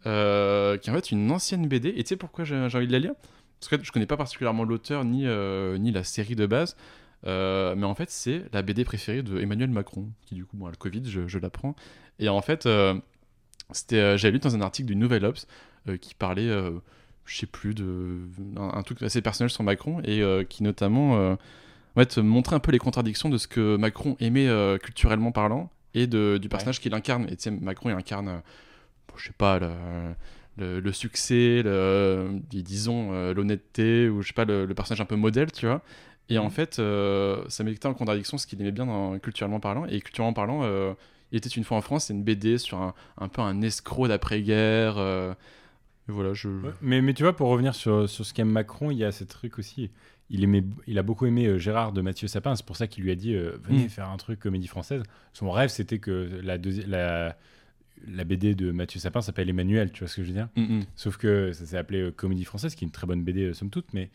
euh, qui est en fait une ancienne BD. Et tu sais pourquoi j'ai, envie de la lire? Parce que je connais pas particulièrement l'auteur ni, ni la série de base, mais en fait, c'est la BD préférée de Emmanuel Macron, qui du coup, le Covid, je, je l'apprends. Et en fait, c'était, j'avais lu dans un article du Nouvel Obs qui parlait, je sais plus, de un, un truc assez personnel sur Macron et qui notamment en fait, montrait un peu les contradictions de ce que Macron aimait euh, culturellement parlant et de, du personnage qu'il incarne. Et tu sais, Macron, il incarne, euh, bon, je sais pas, le, le, le succès, le, disons, euh, l'honnêteté, ou je sais pas, le, personnage un peu modèle, tu vois. Et en fait, euh, ça mettait en contradiction ce qu'il aimait bien dans, culturellement parlant. Et culturellement parlant, il était une fois en France, c'est une BD sur un, un peu un escroc d'après-guerre. voilà, je. Ouais, Mais, mais tu vois, pour revenir sur, sur ce qu'aime Macron, il y a ce truc aussi. Il, aimait, il a beaucoup aimé euh, Gérard de Mathieu Sapin. C'est pour ça qu'il lui a dit euh, Venez Mm. faire un truc comédie française. Son rêve, c'était que la, deuxi- la, la BD de Mathieu Sapin s'appelle Emmanuel. Tu vois ce que je veux dire? Mm, mm. Sauf que ça s'est appelé euh, Comédie française, qui est une très bonne BD, euh, somme toute. Mais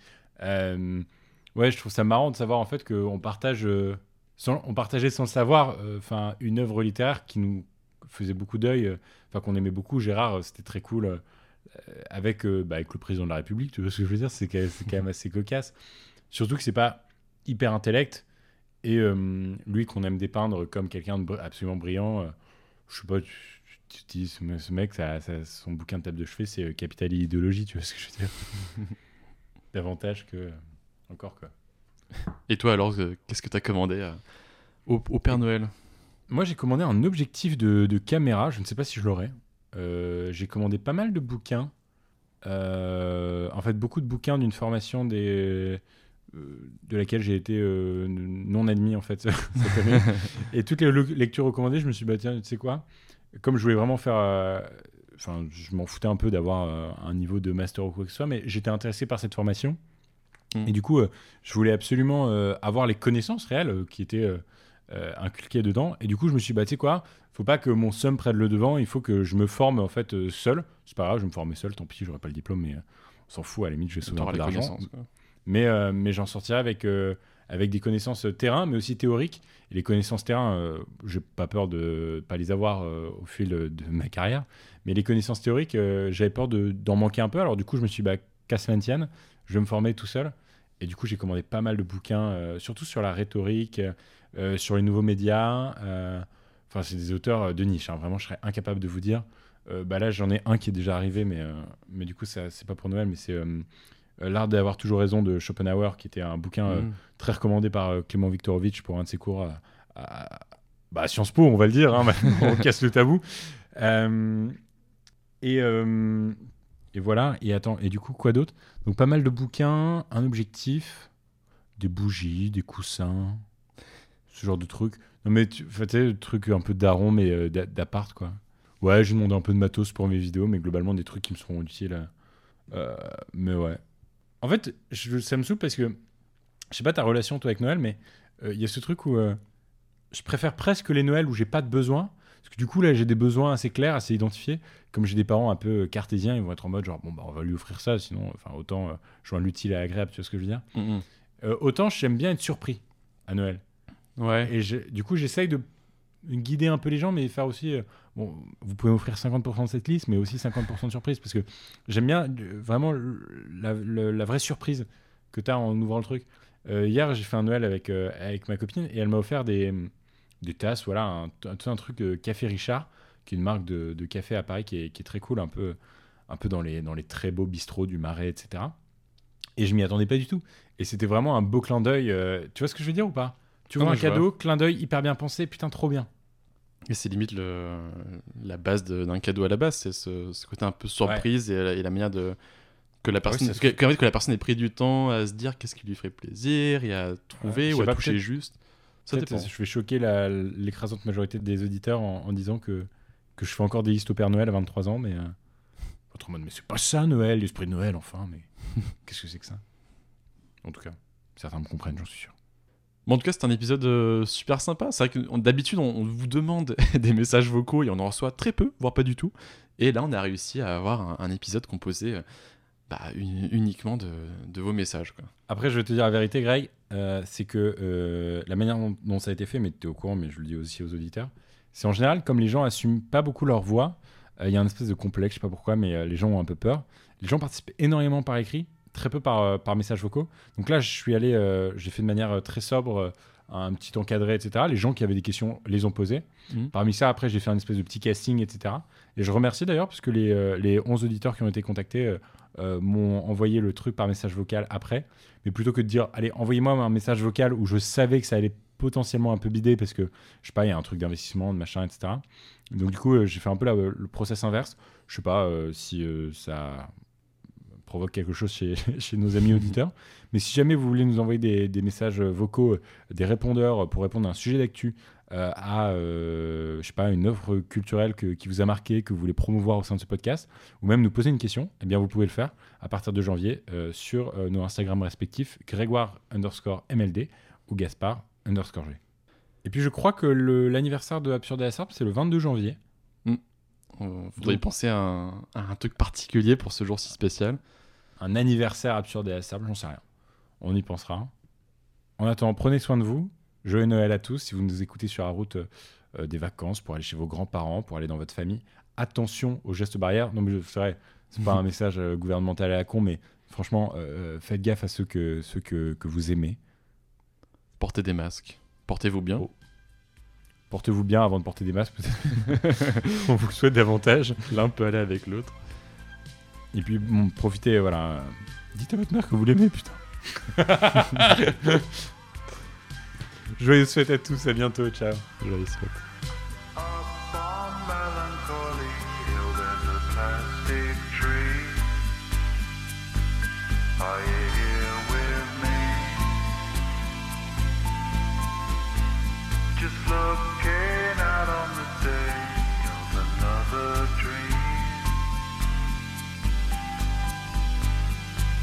ouais, je trouve ça marrant de savoir en fait qu'on partage. sans- on partageait sans le savoir enfin une œuvre littéraire qui nous faisait beaucoup d'œil, enfin qu'on aimait beaucoup. Gérard, c'était très cool. Euh, avec, euh, bah, avec le président de la République, tu vois ce que je veux dire C'est quand, quand même assez cocasse. Surtout que c'est pas hyper intellect. Et euh, lui qu'on aime dépeindre comme quelqu'un de absolument brillant, euh, je sais pas, tu, tu- tu dis, ce, me- ce mec, ça, ça- son bouquin de table de chevet, c'est euh, Capital et idéologie, tu vois ce que je veux dire Davantage que. encore quoi. Et toi, alors, qu'est-ce que t'as commandé euh, au, au Père Noël? Moi, j'ai commandé un objectif de, de caméra. Je ne sais pas si je l'aurai. Euh, j'ai commandé pas mal de bouquins. Euh, en fait, beaucoup de bouquins d'une formation des, euh, de laquelle j'ai été euh, non admis en fait cette année. Et toutes les le- lectures recommandées, je me suis dit, bah tiens, tu sais quoi? Comme je voulais vraiment faire. euh, Enfin, je m'en foutais un peu d'avoir euh, un niveau de master ou quoi que ce soit, mais j'étais intéressé par cette formation. Mm. Et du coup, je voulais absolument avoir les connaissances réelles qui étaient euh, inculquées dedans. Et du coup, je me suis dit, bah, tu sais quoi, faut pas que mon somme prenne le devant, il faut que je me forme en fait euh, seul. C'est pas grave, je vais me former seul, tant pis, j'aurai pas le diplôme, mais euh, on s'en fout, à la limite, je vais sauver un peu d'argent. Mais, euh, mais j'en sortirai avec, avec des connaissances terrain, mais aussi théoriques. Et les connaissances terrain, j'ai pas peur de pas les avoir au fil de, ma carrière. Mais les connaissances théoriques, j'avais peur de- d'en manquer un peu. Alors du coup, je me suis dit, bah, qu'à cela tienne, je vais me former tout seul. Et du coup, j'ai commandé pas mal de bouquins, euh, surtout sur la rhétorique, euh, sur les nouveaux médias. euh, Enfin, c'est des auteurs euh, de niche. hein. Vraiment, je serais incapable de vous dire. Bah là, j'en ai un qui est déjà arrivé, mais, mais du coup, c'est pas pour Noël, mais c'est L'art d'avoir toujours raison de Schopenhauer, qui était un bouquin Mhm. très recommandé par Clément Viktorovitch pour un de ses cours à, à- bah, Sciences Po, on va le dire. hein, on casse le tabou. Euh, et, euh, et voilà. Et attends, et du coup, quoi d'autre? Donc, pas mal de bouquins, un objectif, des bougies, des coussins, ce genre de trucs. Non, mais tu sais, le truc un peu daron, mais euh, d'a- d'appart, quoi. Ouais, j'ai demandé un peu de matos pour mes vidéos, mais globalement, des trucs qui me seront utiles. Euh, mais ouais. En fait, je- ça me saoule parce que je sais pas ta relation toi avec Noël, mais euh, il y a ce truc où euh, je préfère presque les Noëls où j'ai pas de besoin. Parce que du coup, là, j'ai des besoins assez clairs, assez identifiés. Comme j'ai des parents un peu euh, cartésiens, ils vont être en mode genre, bon, bah, on va lui offrir ça, sinon, enfin, autant euh, joindre l'utile à l'agréable, tu vois ce que je veux dire. Euh, autant j'aime bien être surpris à Noël. Ouais. Et du coup, j'essaye de guider un peu les gens, mais faire aussi. euh, bon, vous pouvez m'offrir 50% de cette liste, mais aussi 50% de surprise, parce que j'aime bien euh, vraiment la, vraie surprise que tu as en ouvrant le truc. Euh, hier, j'ai fait un Noël avec, avec ma copine et elle m'a offert des, des tasses, voilà, un, un- un truc Café Richard, qui est une marque de, de café à Paris qui est, qui est très cool, un peu, un peu dans, les, dans les très beaux bistrots du Marais, etc. Et je m'y attendais pas du tout. Et c'était vraiment un beau clin d'œil. tu vois ce que je veux dire ou pas? Tu vois Non, un vois. cadeau, clin d'œil hyper bien pensé, putain, trop bien. Et c'est limite le, la base d'un cadeau à la base, c'est ce, ce côté un peu surprise et, la- et la manière de que la personne Ah se que, la personne ait pris du temps à se dire qu'est-ce qui lui ferait plaisir et à trouver ou à pas, toucher juste. Ça dépend. Je vais choquer l'écrasante majorité des auditeurs en, en disant que, que je fais encore des listes au Père Noël à 23 ans, mais. Euh, mode, mais c'est pas ça Noël, l'esprit de Noël, enfin, mais. Qu'est-ce que c'est que ça? En tout cas, certains me comprennent, j'en suis sûr. Bon, en tout cas, c'est un épisode euh, super sympa. C'est vrai que d'habitude, on, vous demande des messages vocaux et on en reçoit très peu, voire pas du tout. Et là, on a réussi à avoir un, épisode composé euh, bah, uni- uniquement de, vos messages. Quoi. Après, je vais te dire la vérité, Greg, euh, c'est que la manière dont, ça a été fait, mais tu es au courant, mais je le dis aussi aux auditeurs, c'est en général, comme les gens assument pas beaucoup leur voix, il y a un espèce de complexe, je sais pas pourquoi, mais les gens ont un peu peur. Les gens participent énormément par écrit, très peu par, euh, par messages vocaux. Donc là, je suis allé, euh, j'ai fait de manière euh, très sobre, un petit encadré, etc. Les gens qui avaient des questions les ont posées. Mhm. Parmi ça, après, j'ai fait un espèce de petit casting, etc. Et je remercie d'ailleurs, parce que les, euh, les 11 auditeurs qui ont été contactés euh, euh, m'ont envoyé le truc par message vocal après. Mais plutôt que de dire, allez, envoyez-moi un message vocal où je savais que ça allait potentiellement un peu bider parce que, je sais pas, il y a un truc d'investissement, de machin, etc. Donc du coup, j'ai fait un peu la- le process inverse. Je sais pas si ça provoque quelque chose chez, nos amis auditeurs. Mais si jamais vous voulez nous envoyer des, messages vocaux, euh, des répondeurs pour répondre à un sujet d'actu, euh, à euh, sais pas, une œuvre culturelle qui vous a marqué, que vous voulez promouvoir au sein de ce podcast, ou même nous poser une question, eh bien vous pouvez le faire à partir de janvier euh, sur euh, nos Instagram respectifs, Grégoire underscore MLD ou Gaspard underscore G. Et puis je crois que l'anniversaire de Absurde ASAP, c'est le 22 janvier. Il faudrait y penser à un, à un truc particulier pour ce jour si spécial. Un anniversaire Absurde ASAP, j'en sais rien. On y pensera. En attendant, prenez soin de vous. Joyeux Noël à tous. Si vous nous écoutez sur la route euh, euh, des vacances, pour aller chez vos grands-parents, pour aller dans votre famille, attention aux gestes barrières. Non, mais je c'est vrai, c'est pas un message euh, gouvernemental à la con, mais franchement, euh, faites gaffe à ceux que, ceux que, que vous aimez. Portez des masques. Portez-vous bien. Oh. Portez-vous bien avant de porter des masques, peut-être. On vous le souhaite davantage. L'un peut aller avec l'autre. Et puis, bon, profitez, voilà. Dites à votre mère que vous l'aimez, putain. Joyeux fêtes à tous, à bientôt, ciao. Joyeux held